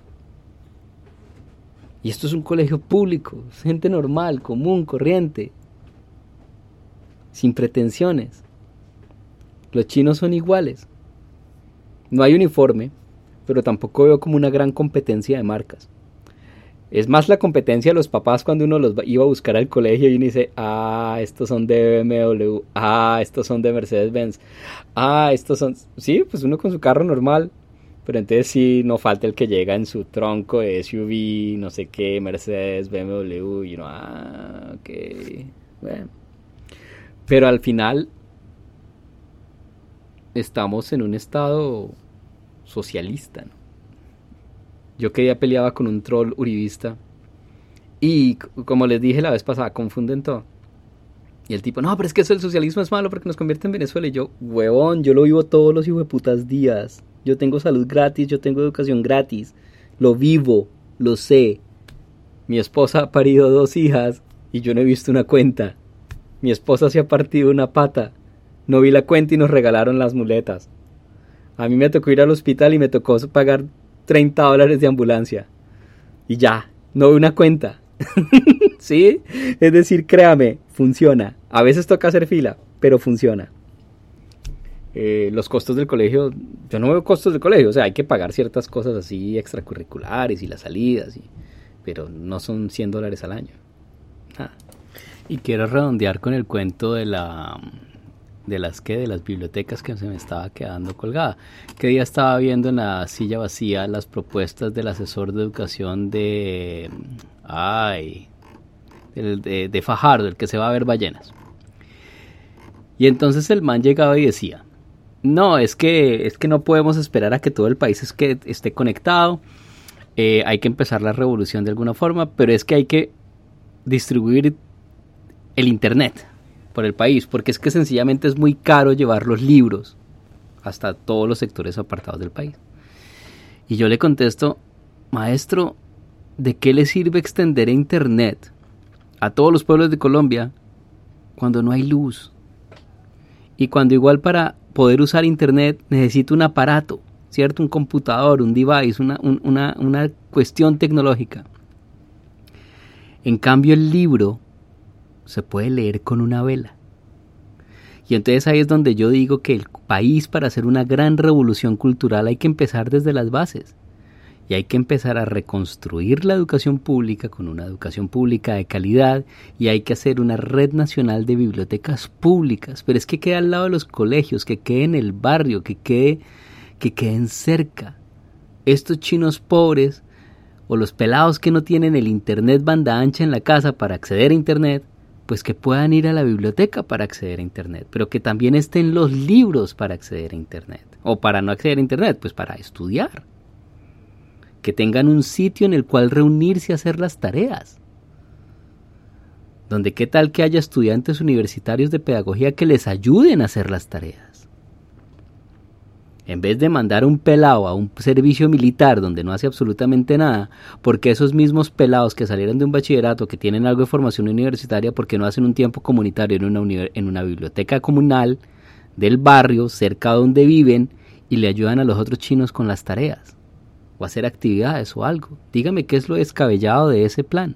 Y esto es un colegio público, gente normal, común, corriente, sin pretensiones. Los chinos son iguales. No hay uniforme, pero tampoco veo como una gran competencia de marcas. Es más la competencia de los papás cuando uno los iba a buscar al colegio y uno dice, ah, estos son de BMW, ah, estos son de Mercedes-Benz, ah, estos son... Sí, pues uno con su carro normal, pero entonces sí, no falta el que llega en su tronco de SUV, no sé qué, Mercedes, BMW, y uno, ah, ok, bueno. Pero al final estamos en un estado socialista, ¿no? Yo que ya peleaba con un troll uribista. Y como les dije la vez pasada, confunden todo. Y el tipo, no, pero es que eso el socialismo es malo porque nos convierte en Venezuela. Y yo, huevón, yo lo vivo todos los putas días. Yo tengo salud gratis, yo tengo educación gratis. Lo vivo, lo sé. Mi esposa ha parido dos hijas y yo no he visto una cuenta. Mi esposa se ha partido una pata. No vi la cuenta y nos regalaron las muletas. A mí me tocó ir al hospital y me tocó pagar 30 dólares de ambulancia. Y ya, no veo una cuenta. ¿Sí? Es decir, créame, funciona. A veces toca hacer fila, pero funciona. Eh, los costos del colegio, yo no veo costos del colegio, o sea, hay que pagar ciertas cosas así extracurriculares y las salidas, y, pero no son 100 dólares al año. Y quiero redondear con el cuento de la de las que de las bibliotecas que se me estaba quedando colgada. Que día estaba viendo en la silla vacía las propuestas del asesor de educación de ay de, de, Fajardo, el que se va a ver ballenas. Y entonces el man llegaba y decía, no, es que, es que no podemos esperar a que todo el país es que esté conectado, eh, hay que empezar la revolución de alguna forma, pero es que hay que distribuir el Internet por el país, porque es que sencillamente es muy caro llevar los libros hasta todos los sectores apartados del país. Y yo le contesto, maestro, ¿de qué le sirve extender Internet a todos los pueblos de Colombia cuando no hay luz? Y cuando igual para poder usar Internet necesito un aparato, ¿cierto? Un computador, un device, una, una, una cuestión tecnológica. En cambio el libro se puede leer con una vela. Y entonces ahí es donde yo digo que el país para hacer una gran revolución cultural hay que empezar desde las bases. Y hay que empezar a reconstruir la educación pública con una educación pública de calidad y hay que hacer una red nacional de bibliotecas públicas. Pero es que quede al lado de los colegios, que quede en el barrio, que quede, que queden cerca. Estos chinos pobres o los pelados que no tienen el internet banda ancha en la casa para acceder a internet, pues que puedan ir a la biblioteca para acceder a Internet, pero que también estén los libros para acceder a Internet. O para no acceder a Internet, pues para estudiar. Que tengan un sitio en el cual reunirse a hacer las tareas. Donde qué tal que haya estudiantes universitarios de pedagogía que les ayuden a hacer las tareas. En vez de mandar un pelado a un servicio militar donde no hace absolutamente nada, porque esos mismos pelados que salieron de un bachillerato, que tienen algo de formación universitaria, porque no hacen un tiempo comunitario en una, en una biblioteca comunal del barrio, cerca de donde viven, y le ayudan a los otros chinos con las tareas, o hacer actividades o algo. Dígame qué es lo descabellado de ese plan.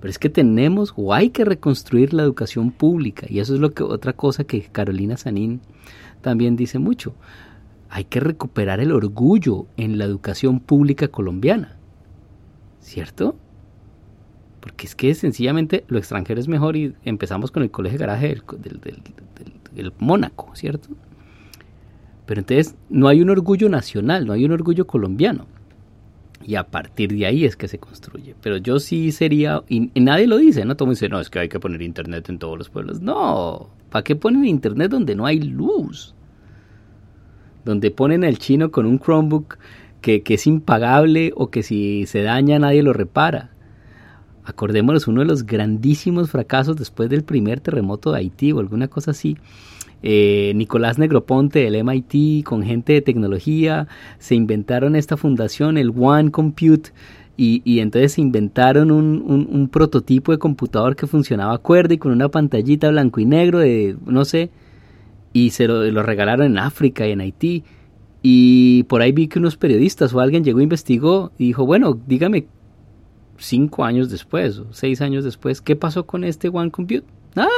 Pero es que tenemos o hay que reconstruir la educación pública, y eso es lo que otra cosa que Carolina Sanín también dice mucho hay que recuperar el orgullo en la educación pública colombiana. ¿Cierto? Porque es que sencillamente lo extranjero es mejor y empezamos con el colegio garaje del, Mónaco, ¿cierto? Pero entonces no hay un orgullo nacional, no hay un orgullo colombiano. Y a partir de ahí es que se construye. Pero yo sí sería, y, nadie lo dice, ¿no? Todo dice, no, es que hay que poner internet en todos los pueblos. No, ¿para qué ponen internet donde no hay luz? Donde ponen al chino con un Chromebook que, es impagable o que si se daña nadie lo repara. Acordémonos uno de los grandísimos fracasos después del primer terremoto de Haití o alguna cosa así. Eh, Nicolás Negroponte del MIT con gente de tecnología se inventaron esta fundación, el One Compute, y, entonces se inventaron un, un, prototipo de computador que funcionaba cuerda y con una pantallita blanco y negro de, no sé, y se lo, regalaron en África y en Haití. Y por ahí vi que unos periodistas o alguien llegó, investigó y dijo, bueno, dígame cinco años después o seis años después, ¿qué pasó con este One Compute? Nada.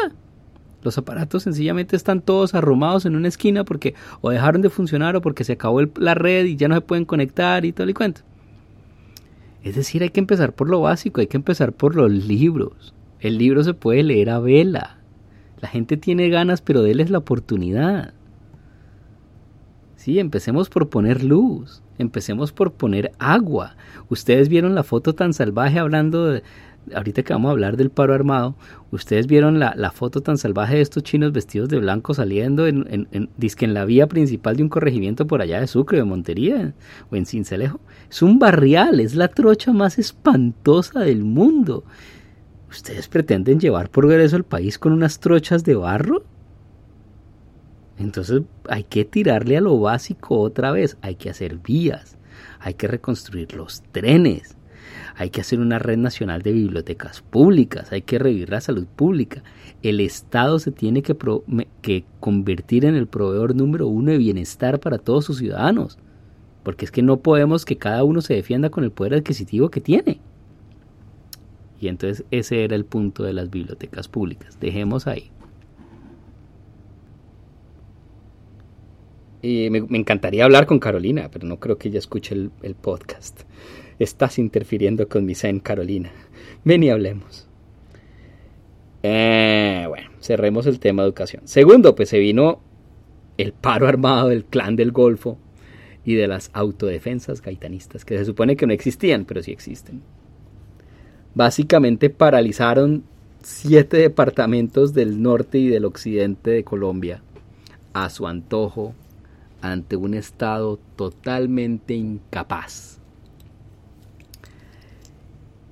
Los aparatos sencillamente están todos arrumados en una esquina porque o dejaron de funcionar o porque se acabó la red y ya no se pueden conectar y todo el cuento. Es decir, hay que empezar por lo básico, hay que empezar por los libros. El libro se puede leer a vela. La gente tiene ganas, pero déles la oportunidad. Sí, empecemos por poner luz, empecemos por poner agua. Ustedes vieron la foto tan salvaje hablando de, ahorita que vamos a hablar del paro armado, ustedes vieron la, foto tan salvaje de estos chinos vestidos de blanco saliendo en, en, en, en la vía principal de un corregimiento por allá de Sucre, de Montería o en Cincelejo. Es un barrial, es la trocha más espantosa del mundo. ¿Ustedes pretenden llevar por eso el país con unas trochas de barro? Entonces hay que tirarle a lo básico otra vez. Hay que hacer vías, hay que reconstruir los trenes, hay que hacer una red nacional de bibliotecas públicas, hay que revivir la salud pública. El Estado se tiene que, que convertir en el proveedor número uno de bienestar para todos sus ciudadanos. Porque es que no podemos que cada uno se defienda con el poder adquisitivo que tiene. Y entonces ese era el punto de las bibliotecas públicas. Dejemos ahí. Y me, encantaría hablar con Carolina, pero no creo que ella escuche el, podcast. Estás interfiriendo con mi Zen, Carolina. Ven y hablemos. Eh, bueno, cerremos el tema de educación. Segundo, pues se vino el paro armado del clan del Golfo y de las autodefensas gaitanistas, que se supone que no existían, pero sí existen básicamente paralizaron siete departamentos del norte y del occidente de Colombia a su antojo ante un Estado totalmente incapaz.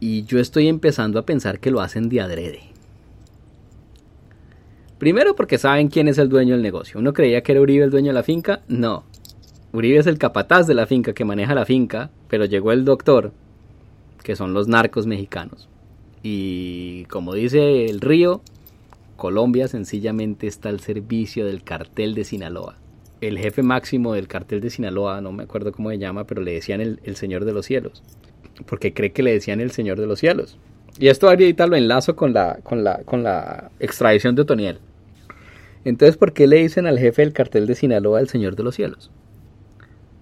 Y yo estoy empezando a pensar que lo hacen de adrede. Primero porque saben quién es el dueño del negocio. Uno creía que era Uribe el dueño de la finca. No. Uribe es el capataz de la finca que maneja la finca, pero llegó el doctor que son los narcos mexicanos. Y como dice el río, Colombia sencillamente está al servicio del cartel de Sinaloa. El jefe máximo del cartel de Sinaloa, no me acuerdo cómo se llama, pero le decían el, Señor de los Cielos. Porque cree que le decían el Señor de los Cielos. Y esto ahorita lo enlazo con la, con la, con la extradición de Otoniel. Entonces, ¿por qué le dicen al jefe del cartel de Sinaloa el Señor de los Cielos?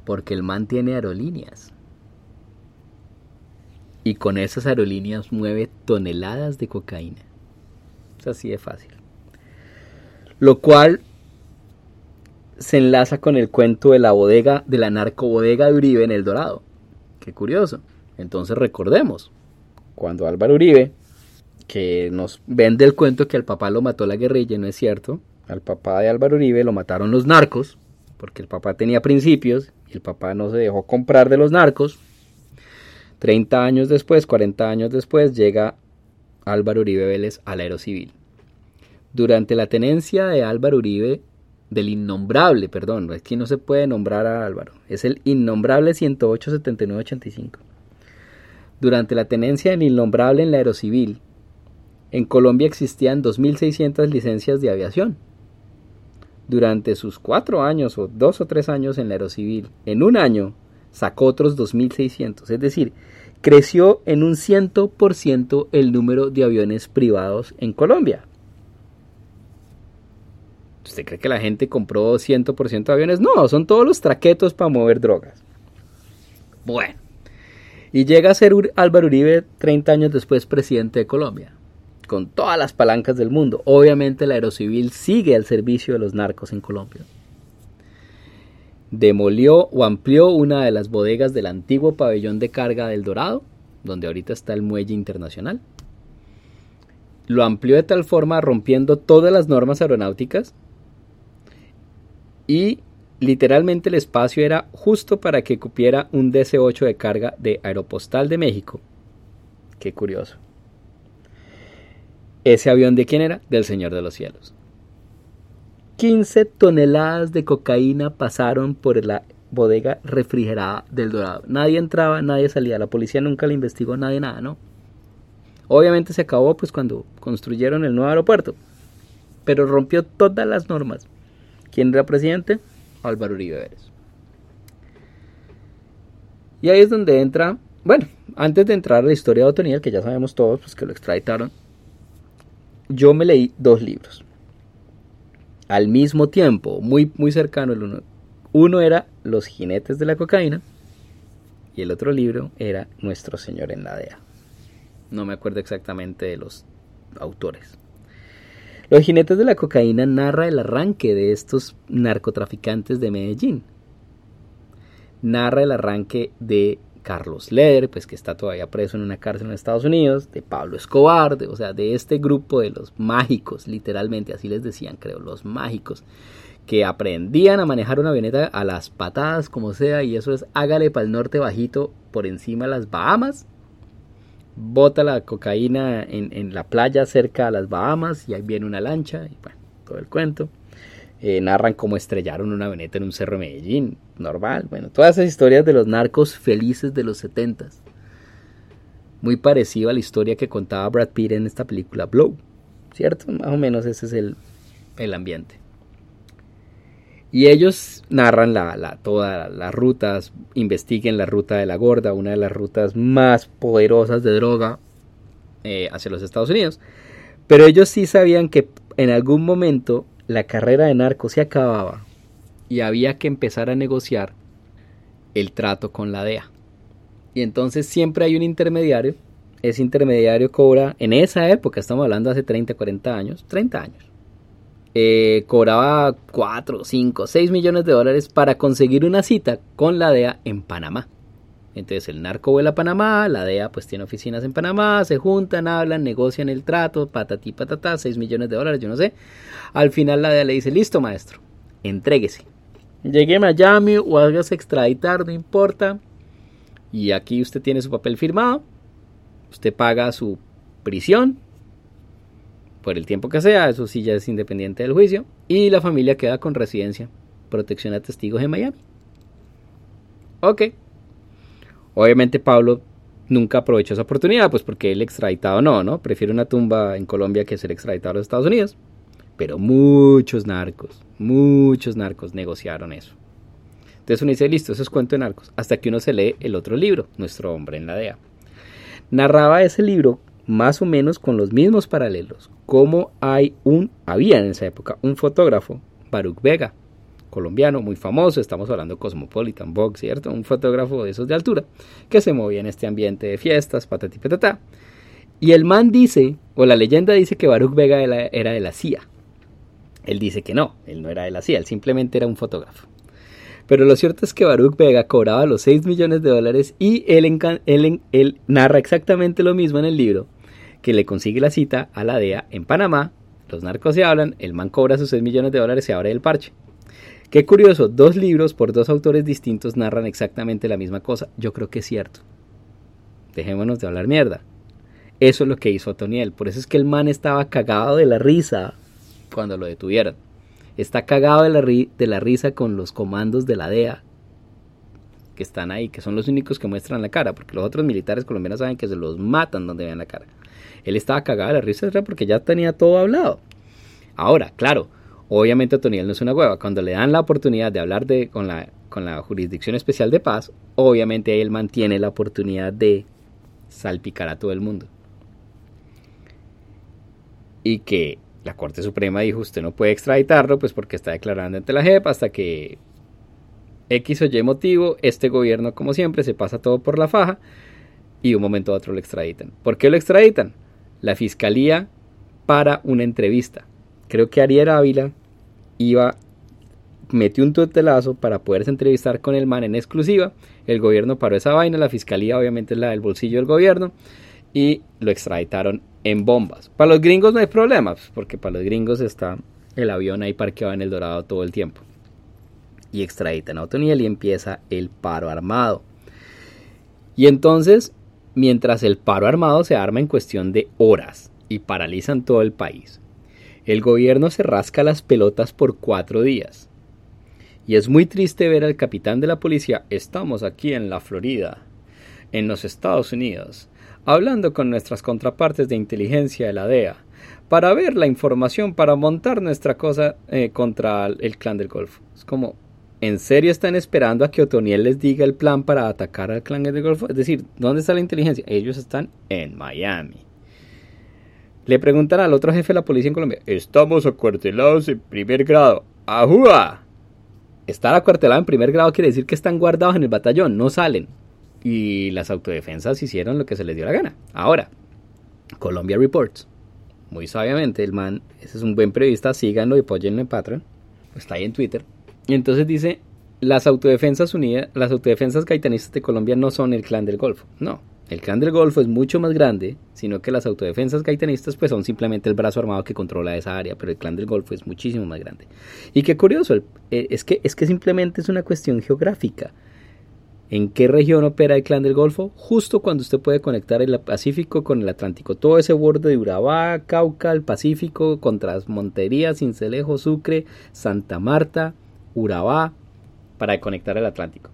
Porque el man tiene aerolíneas y con esas aerolíneas mueve toneladas de cocaína. Es así de fácil. Lo cual se enlaza con el cuento de la bodega, de la narcobodega de Uribe en El Dorado. Qué curioso. Entonces recordemos, cuando Álvaro Uribe, que nos vende el cuento que al papá lo mató la guerrilla, no es cierto, al papá de Álvaro Uribe lo mataron los narcos, porque el papá tenía principios y el papá no se dejó comprar de los narcos, 30 años después, 40 años después, llega Álvaro Uribe Vélez al Aerocivil. Durante la tenencia de Álvaro Uribe del innombrable, perdón, aquí no se puede nombrar a Álvaro, es el innombrable 108-7985. Durante la tenencia del innombrable en la aerocivil, en Colombia existían 2.600 licencias de aviación. Durante sus cuatro años o dos o tres años en la aerocivil, en un año sacó otros 2.600. Es decir, creció en un 100% el número de aviones privados en Colombia. ¿Usted cree que la gente compró 100% de aviones? No, son todos los traquetos para mover drogas. Bueno. Y llega a ser Álvaro Uribe 30 años después presidente de Colombia, con todas las palancas del mundo. Obviamente la aerocivil sigue al servicio de los narcos en Colombia. Demolió o amplió una de las bodegas del antiguo pabellón de carga del Dorado, donde ahorita está el muelle internacional. Lo amplió de tal forma rompiendo todas las normas aeronáuticas y literalmente el espacio era justo para que cupiera un DC-8 de carga de Aeropostal de México. Qué curioso. ¿Ese avión de quién era? Del Señor de los Cielos. 15 toneladas de cocaína pasaron por la bodega refrigerada del Dorado. Nadie entraba, nadie salía. La policía nunca le investigó, nadie nada, ¿no? Obviamente se acabó pues cuando construyeron el nuevo aeropuerto. Pero rompió todas las normas. ¿Quién era presidente? Álvaro Uribe Vélez. Y ahí es donde entra, bueno, antes de entrar a la historia de Otoniel, que ya sabemos todos, pues que lo extraditaron, yo me leí dos libros. Al mismo tiempo, muy, muy cercano el uno. Uno era Los jinetes de la cocaína y el otro libro era Nuestro Señor en la DEA. No me acuerdo exactamente de los autores. Los jinetes de la cocaína narra el arranque de estos narcotraficantes de Medellín. Narra el arranque de Carlos Leder, pues que está todavía preso en una cárcel en Estados Unidos, de Pablo Escobar, o sea, de este grupo de los mágicos, literalmente, así les decían, creo, los mágicos, que aprendían a manejar una avioneta a las patadas, como sea, y eso es hágale para el norte bajito por encima de las Bahamas bota la cocaína en, la playa cerca a las Bahamas y ahí viene una lancha y bueno, todo el cuento. Eh, narran cómo estrellaron una avioneta en un cerro de Medellín, normal. Bueno, todas esas historias de los narcos felices de los setentas. Muy parecido a la historia que contaba Brad Pitt en esta película Blow, ¿cierto? Más o menos ese es el, el ambiente. Y ellos narran la, todas las rutas, investiguen la ruta de la gorda, una de las rutas más poderosas de droga eh, hacia los Estados Unidos. Pero ellos sí sabían que en algún momento la carrera de narco se acababa y había que empezar a negociar el trato con la DEA. Y entonces siempre hay un intermediario. Ese intermediario cobra, en esa época, estamos hablando hace 30, 40 años, 30 años eh, cobraba 4, 5, 6 millones de dólares para conseguir una cita con la DEA en Panamá. Entonces el narco vuela a Panamá, la DEA pues tiene oficinas en Panamá, se juntan, hablan, negocian el trato, patatí patatá, 6 millones de dólares, yo no sé. Al final la DEA le dice, listo maestro, entréguese. Llegué a Miami o hágase extraditar, no importa. Y aquí usted tiene su papel firmado, usted paga su prisión, por el tiempo que sea, eso sí ya es independiente del juicio, y la familia queda con residencia, protección a testigos en Miami. Ok. Obviamente Pablo nunca aprovechó esa oportunidad, pues porque él extraditado no, ¿no? Prefiere una tumba en Colombia que ser extraditado a los Estados Unidos. Pero muchos narcos, muchos narcos negociaron eso. Entonces uno dice, listo, eso es cuento de narcos. Hasta que uno se lee el otro libro, Nuestro hombre en la DEA. Narraba ese libro más o menos con los mismos paralelos, como hay un, había en esa época, un fotógrafo, Baruch Vega, colombiano, muy famoso, estamos hablando de Cosmopolitan Box, ¿cierto? Un fotógrafo de esos de altura, que se movía en este ambiente de fiestas, patati patata. Y el man dice, o la leyenda dice que Baruch Vega era de la CIA. Él dice que no, él no era de la CIA, él simplemente era un fotógrafo. Pero lo cierto es que Baruch Vega cobraba los 6 millones de dólares y él, narra exactamente lo mismo en el libro, que le consigue la cita a la DEA en Panamá, los narcos se hablan, el man cobra sus 6 millones de dólares y abre el parche. Qué curioso, dos libros por dos autores distintos narran exactamente la misma cosa. Yo creo que es cierto. Dejémonos de hablar mierda. Eso es lo que hizo Toniel. Por eso es que el man estaba cagado de la risa cuando lo detuvieron. está cagado de la, de la risa con los comandos de la DEA que están ahí, que son los únicos que muestran la cara, porque los otros militares colombianos saben que se los matan donde vean la cara. Él estaba cagado de la risa porque ya tenía todo hablado. Ahora, claro, obviamente Otoniel no es una hueva. Cuando le dan la oportunidad de hablar de, con, la, con la Jurisdicción Especial de Paz, obviamente él mantiene la oportunidad de salpicar a todo el mundo. Y que la Corte Suprema dijo, usted no puede extraditarlo, pues porque está declarando ante la JEP hasta que X o Y motivo, este gobierno, como siempre, se pasa todo por la faja y un momento a otro lo extraditan. ¿Por qué lo extraditan? La fiscalía para una entrevista. Creo que Ariel Ávila iba, metió un tutelazo para poderse entrevistar con el man en exclusiva. El gobierno paró esa vaina, la fiscalía obviamente es la del bolsillo del gobierno y lo extraditaron en bombas. Para los gringos no hay problemas, porque para los gringos está el avión ahí parqueado en el Dorado todo el tiempo. Y extraditan a Otoniel y empieza el paro armado. Y entonces, mientras el paro armado se arma en cuestión de horas y paralizan todo el país, el gobierno se rasca las pelotas por cuatro días. Y es muy triste ver al capitán de la policía, estamos aquí en la Florida, en los Estados Unidos, hablando con nuestras contrapartes de inteligencia de la DEA, para ver la información, para montar nuestra cosa eh, contra el clan del Golfo. Es como, ¿en serio están esperando a que Otoniel les diga el plan para atacar al clan del Golfo? Es decir, ¿dónde está la inteligencia? Ellos están en Miami. Le preguntan al otro jefe de la policía en Colombia, estamos acuartelados en primer grado. ¡Ajúa! Estar acuartelado en primer grado quiere decir que están guardados en el batallón, no salen y las autodefensas hicieron lo que se les dio la gana. Ahora, Colombia Reports, muy sabiamente, el man, ese es un buen periodista, síganlo y apóyenlo en Patreon, está ahí en Twitter. Y entonces dice, las autodefensas unidas, las autodefensas gaitanistas de Colombia no son el clan del Golfo, no. El clan del Golfo es mucho más grande, sino que las autodefensas gaitanistas pues son simplemente el brazo armado que controla esa área, pero el clan del Golfo es muchísimo más grande. Y qué curioso, eh, es, que, es que simplemente es una cuestión geográfica. ¿En qué región opera el Clan del Golfo? Justo cuando usted puede conectar el Pacífico con el Atlántico. Todo ese borde de Urabá, Cauca, el Pacífico, contra Montería, Cincelejo, Sucre, Santa Marta, Urabá, para conectar el Atlántico.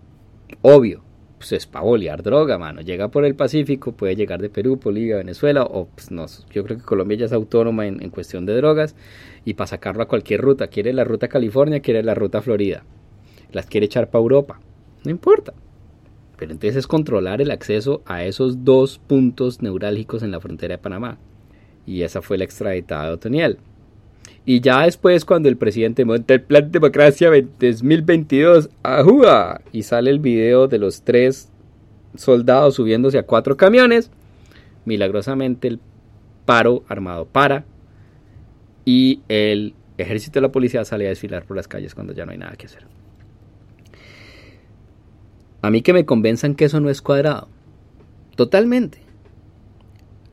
Obvio, pues es para bolear droga, mano. Llega por el Pacífico, puede llegar de Perú, Bolivia, Venezuela, o pues no, yo creo que Colombia ya es autónoma en, en cuestión de drogas, y para sacarlo a cualquier ruta. Quiere la ruta California, quiere la ruta Florida. Las quiere echar para Europa. No importa. Pero entonces es controlar el acceso a esos dos puntos neurálgicos en la frontera de Panamá. Y esa fue la extraditada de Otoniel. Y ya después, cuando el presidente monta el Plan Democracia 2022, ¡ajúa! Y sale el video de los tres soldados subiéndose a cuatro camiones, milagrosamente el paro armado para y el ejército de la policía sale a desfilar por las calles cuando ya no hay nada que hacer. A mí que me convenzan que eso no es cuadrado. Totalmente.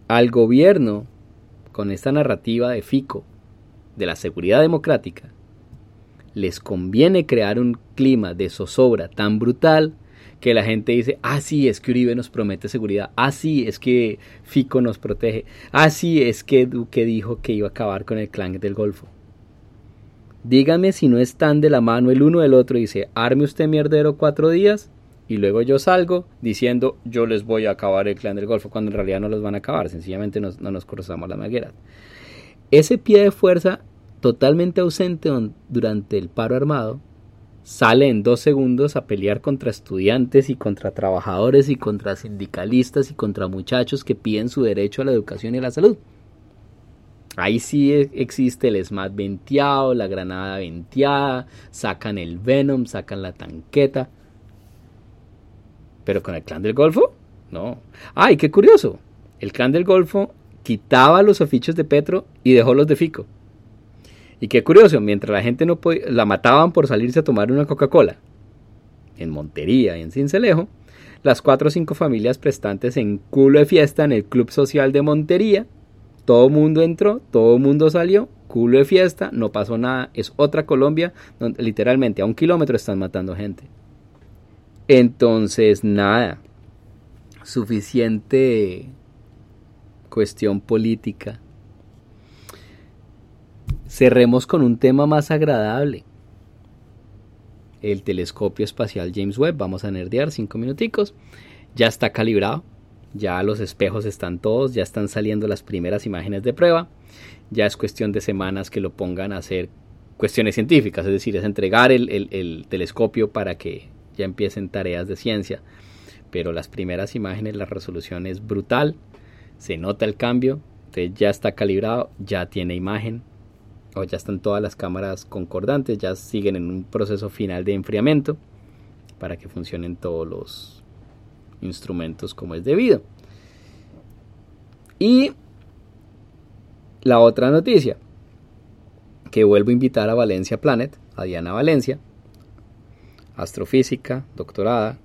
Al gobierno, con esta narrativa de FICO, de la seguridad democrática, les conviene crear un clima de zozobra tan brutal que la gente dice, ah, sí, es que Uribe nos promete seguridad, ah, sí, es que Fico nos protege, ah, sí, es que Duque dijo que iba a acabar con el clan del Golfo. Dígame si no están de la mano el uno del otro y dice, arme usted mierdero cuatro días y luego yo salgo diciendo yo les voy a acabar el clan del Golfo, cuando en realidad no los van a acabar, sencillamente no nos cruzamos las magueras. Ese pie de fuerza totalmente ausente durante el paro armado sale en dos segundos a pelear contra estudiantes y contra trabajadores y contra sindicalistas y contra muchachos que piden su derecho a la educación y a la salud. Ahí sí e, existe el SMAT venteado, la granada venteada, sacan el Venom, sacan la tanqueta. Pero con el clan del Golfo, no. Ay, qué curioso. El clan del Golfo quitaba los oficios de Petro y dejó los de Fico. Y qué curioso, mientras la gente no la mataban por salirse a tomar una Coca-Cola en Montería y en Cincelejo, las cuatro o cinco familias prestantes en culo de fiesta en el Club Social de Montería, todo mundo entró, todo mundo salió, culo de fiesta, no pasó nada, es otra Colombia donde literalmente a un kilómetro están matando gente. Entonces, nada, suficiente cuestión política. cerremos con un tema más agradable. El telescopio espacial James Webb, vamos a nerdear cinco minuticos, ya está calibrado, ya los espejos están todos, ya están saliendo las primeras imágenes de prueba, ya es cuestión de semanas que lo pongan a hacer cuestiones científicas, es decir, es entregar el, el telescopio para que ya empiecen tareas de ciencia. Pero las primeras imágenes, la resolución es brutal, se nota el cambio, ya está calibrado, ya tiene imagen, o ya están todas las cámaras concordantes, ya siguen en un proceso final de enfriamiento para que funcionen todos los instrumentos como es debido. Y la otra noticia, que vuelvo a invitar a Valencia Planet, a Diana Valencia, astrofísica, doctorada,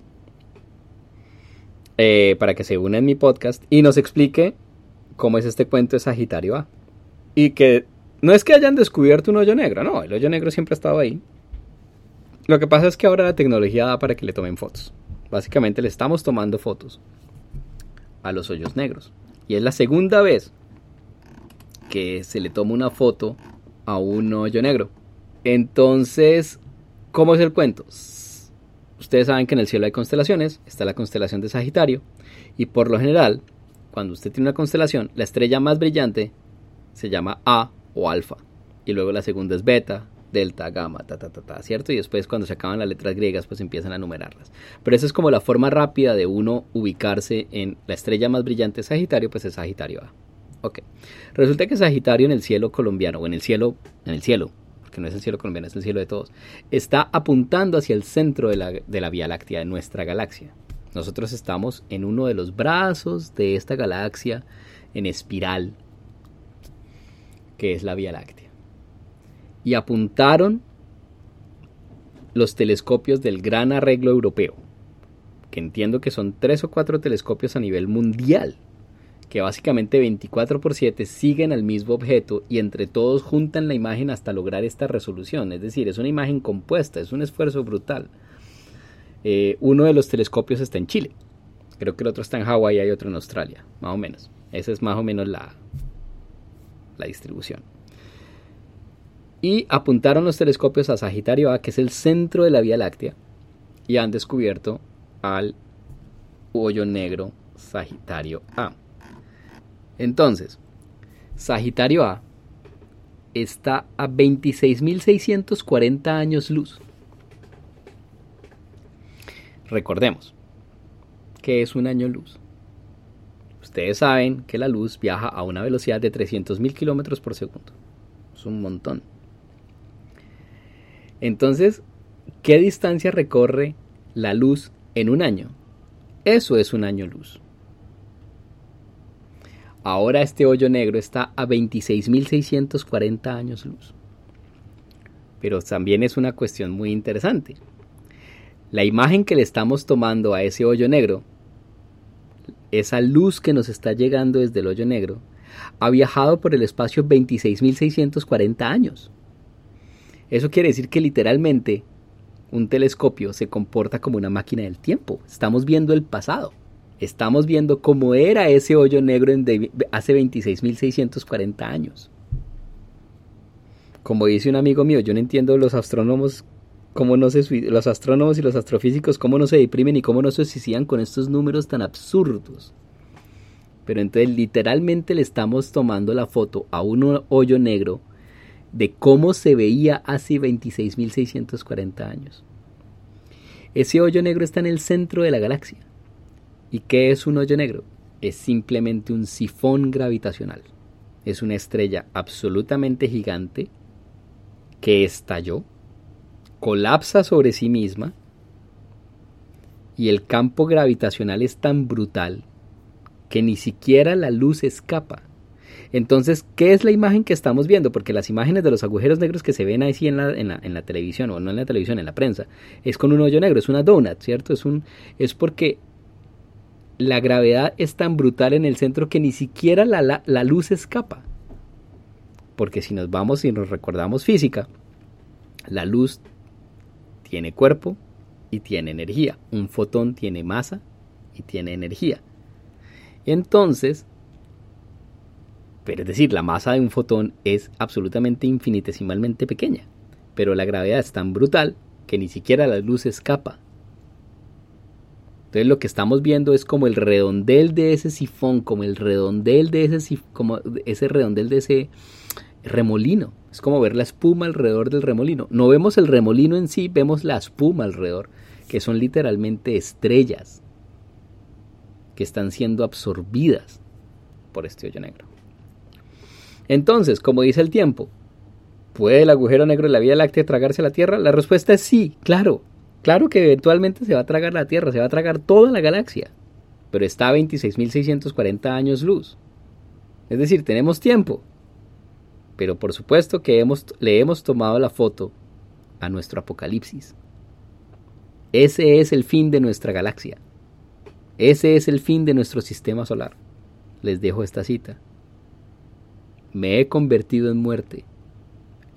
eh, para que se una en mi podcast y nos explique cómo es este cuento de Sagitario A. Y que no es que hayan descubierto un hoyo negro, no, el hoyo negro siempre ha estado ahí. Lo que pasa es que ahora la tecnología da para que le tomen fotos. Básicamente le estamos tomando fotos a los hoyos negros. Y es la segunda vez que se le toma una foto a un hoyo negro. Entonces, ¿cómo es el cuento? Ustedes saben que en el cielo hay constelaciones, está la constelación de Sagitario, y por lo general, cuando usted tiene una constelación, la estrella más brillante se llama A o alfa, y luego la segunda es beta, delta, gamma, ta, ta, ta, ta, ¿cierto? Y después cuando se acaban las letras griegas, pues empiezan a numerarlas. Pero esa es como la forma rápida de uno ubicarse en la estrella más brillante Sagitario, pues es Sagitario A. Ok. Resulta que Sagitario en el cielo colombiano, o en el cielo, en el cielo, que no es el cielo colombiano, es el cielo de todos, está apuntando hacia el centro de la, de la Vía Láctea, de nuestra galaxia. Nosotros estamos en uno de los brazos de esta galaxia en espiral, que es la Vía Láctea. Y apuntaron los telescopios del Gran Arreglo Europeo, que entiendo que son tres o cuatro telescopios a nivel mundial que básicamente 24 por 7 siguen al mismo objeto y entre todos juntan la imagen hasta lograr esta resolución. Es decir, es una imagen compuesta, es un esfuerzo brutal. Eh, uno de los telescopios está en Chile, creo que el otro está en Hawái y hay otro en Australia, más o menos. Esa es más o menos la, la distribución. Y apuntaron los telescopios a Sagitario A, que es el centro de la Vía Láctea, y han descubierto al hoyo negro Sagitario A. Entonces, Sagitario A está a 26.640 años luz. Recordemos, ¿qué es un año luz? Ustedes saben que la luz viaja a una velocidad de 300.000 kilómetros por segundo. Es un montón. Entonces, ¿qué distancia recorre la luz en un año? Eso es un año luz. Ahora este hoyo negro está a 26.640 años luz. Pero también es una cuestión muy interesante. La imagen que le estamos tomando a ese hoyo negro, esa luz que nos está llegando desde el hoyo negro, ha viajado por el espacio 26.640 años. Eso quiere decir que literalmente un telescopio se comporta como una máquina del tiempo. Estamos viendo el pasado estamos viendo cómo era ese hoyo negro en hace 26.640 años. Como dice un amigo mío, yo no entiendo los astrónomos cómo no se los astrónomos y los astrofísicos cómo no se deprimen y cómo no se suicidan con estos números tan absurdos. Pero entonces literalmente le estamos tomando la foto a un hoyo negro de cómo se veía hace 26.640 años. Ese hoyo negro está en el centro de la galaxia. ¿Y qué es un hoyo negro? Es simplemente un sifón gravitacional. Es una estrella absolutamente gigante que estalló, colapsa sobre sí misma y el campo gravitacional es tan brutal que ni siquiera la luz escapa. Entonces, ¿qué es la imagen que estamos viendo? Porque las imágenes de los agujeros negros que se ven ahí en la, en la, en la televisión, o no en la televisión, en la prensa, es con un hoyo negro, es una donut, ¿cierto? Es, un, es porque la gravedad es tan brutal en el centro que ni siquiera la, luz escapa. Porque si nos vamos y nos recordamos física, la luz tiene cuerpo y tiene energía. Un fotón tiene masa y tiene energía. Entonces, Pero es decir, la masa de un fotón es absolutamente infinitesimalmente pequeña, pero la gravedad es tan brutal que ni siquiera la luz escapa. Entonces lo que estamos viendo es como el redondel de ese sifón, como el redondel de ese como ese redondel de ese remolino. Es como ver la espuma alrededor del remolino. No vemos el remolino en sí, vemos la espuma alrededor, que son literalmente estrellas que están siendo absorbidas por este hoyo negro. Entonces, como dice el tiempo, ¿puede el agujero negro de la Vía Láctea tragarse la Tierra? La respuesta es sí, claro. Claro que eventualmente se va a tragar la Tierra, se va a tragar toda la galaxia, pero está a 26.640 años luz. Es decir, tenemos tiempo. Pero por supuesto que hemos, le hemos tomado la foto a nuestro apocalipsis. Ese es el fin de nuestra galaxia. Ese es el fin de nuestro sistema solar. Les dejo esta cita. Me he convertido en muerte,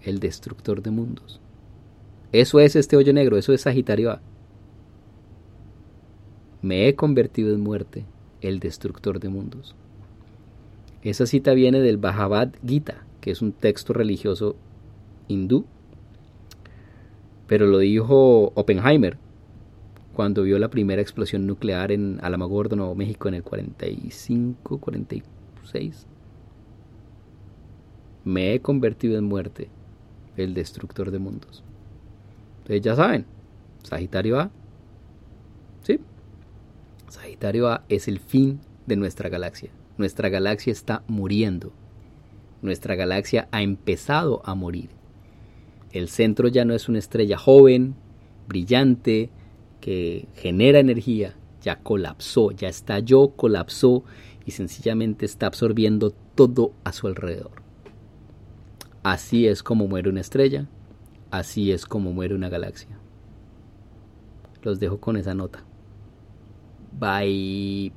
el destructor de mundos. Eso es este hoyo negro, eso es Sagitario A. Me he convertido en muerte, el destructor de mundos. Esa cita viene del Bhagavad Gita, que es un texto religioso hindú, pero lo dijo Oppenheimer cuando vio la primera explosión nuclear en Alamogordo, Nuevo México, en el 45, 46 me he convertido en muerte, el destructor de mundos. Ustedes ya saben, Sagitario A, ¿sí? Sagitario A es el fin de nuestra galaxia. Nuestra galaxia está muriendo. Nuestra galaxia ha empezado a morir. El centro ya no es una estrella joven, brillante, que genera energía, ya colapsó, ya estalló, colapsó y sencillamente está absorbiendo todo a su alrededor. Así es como muere una estrella, así es como muere una galaxia. Los dejo con esa nota. Bye.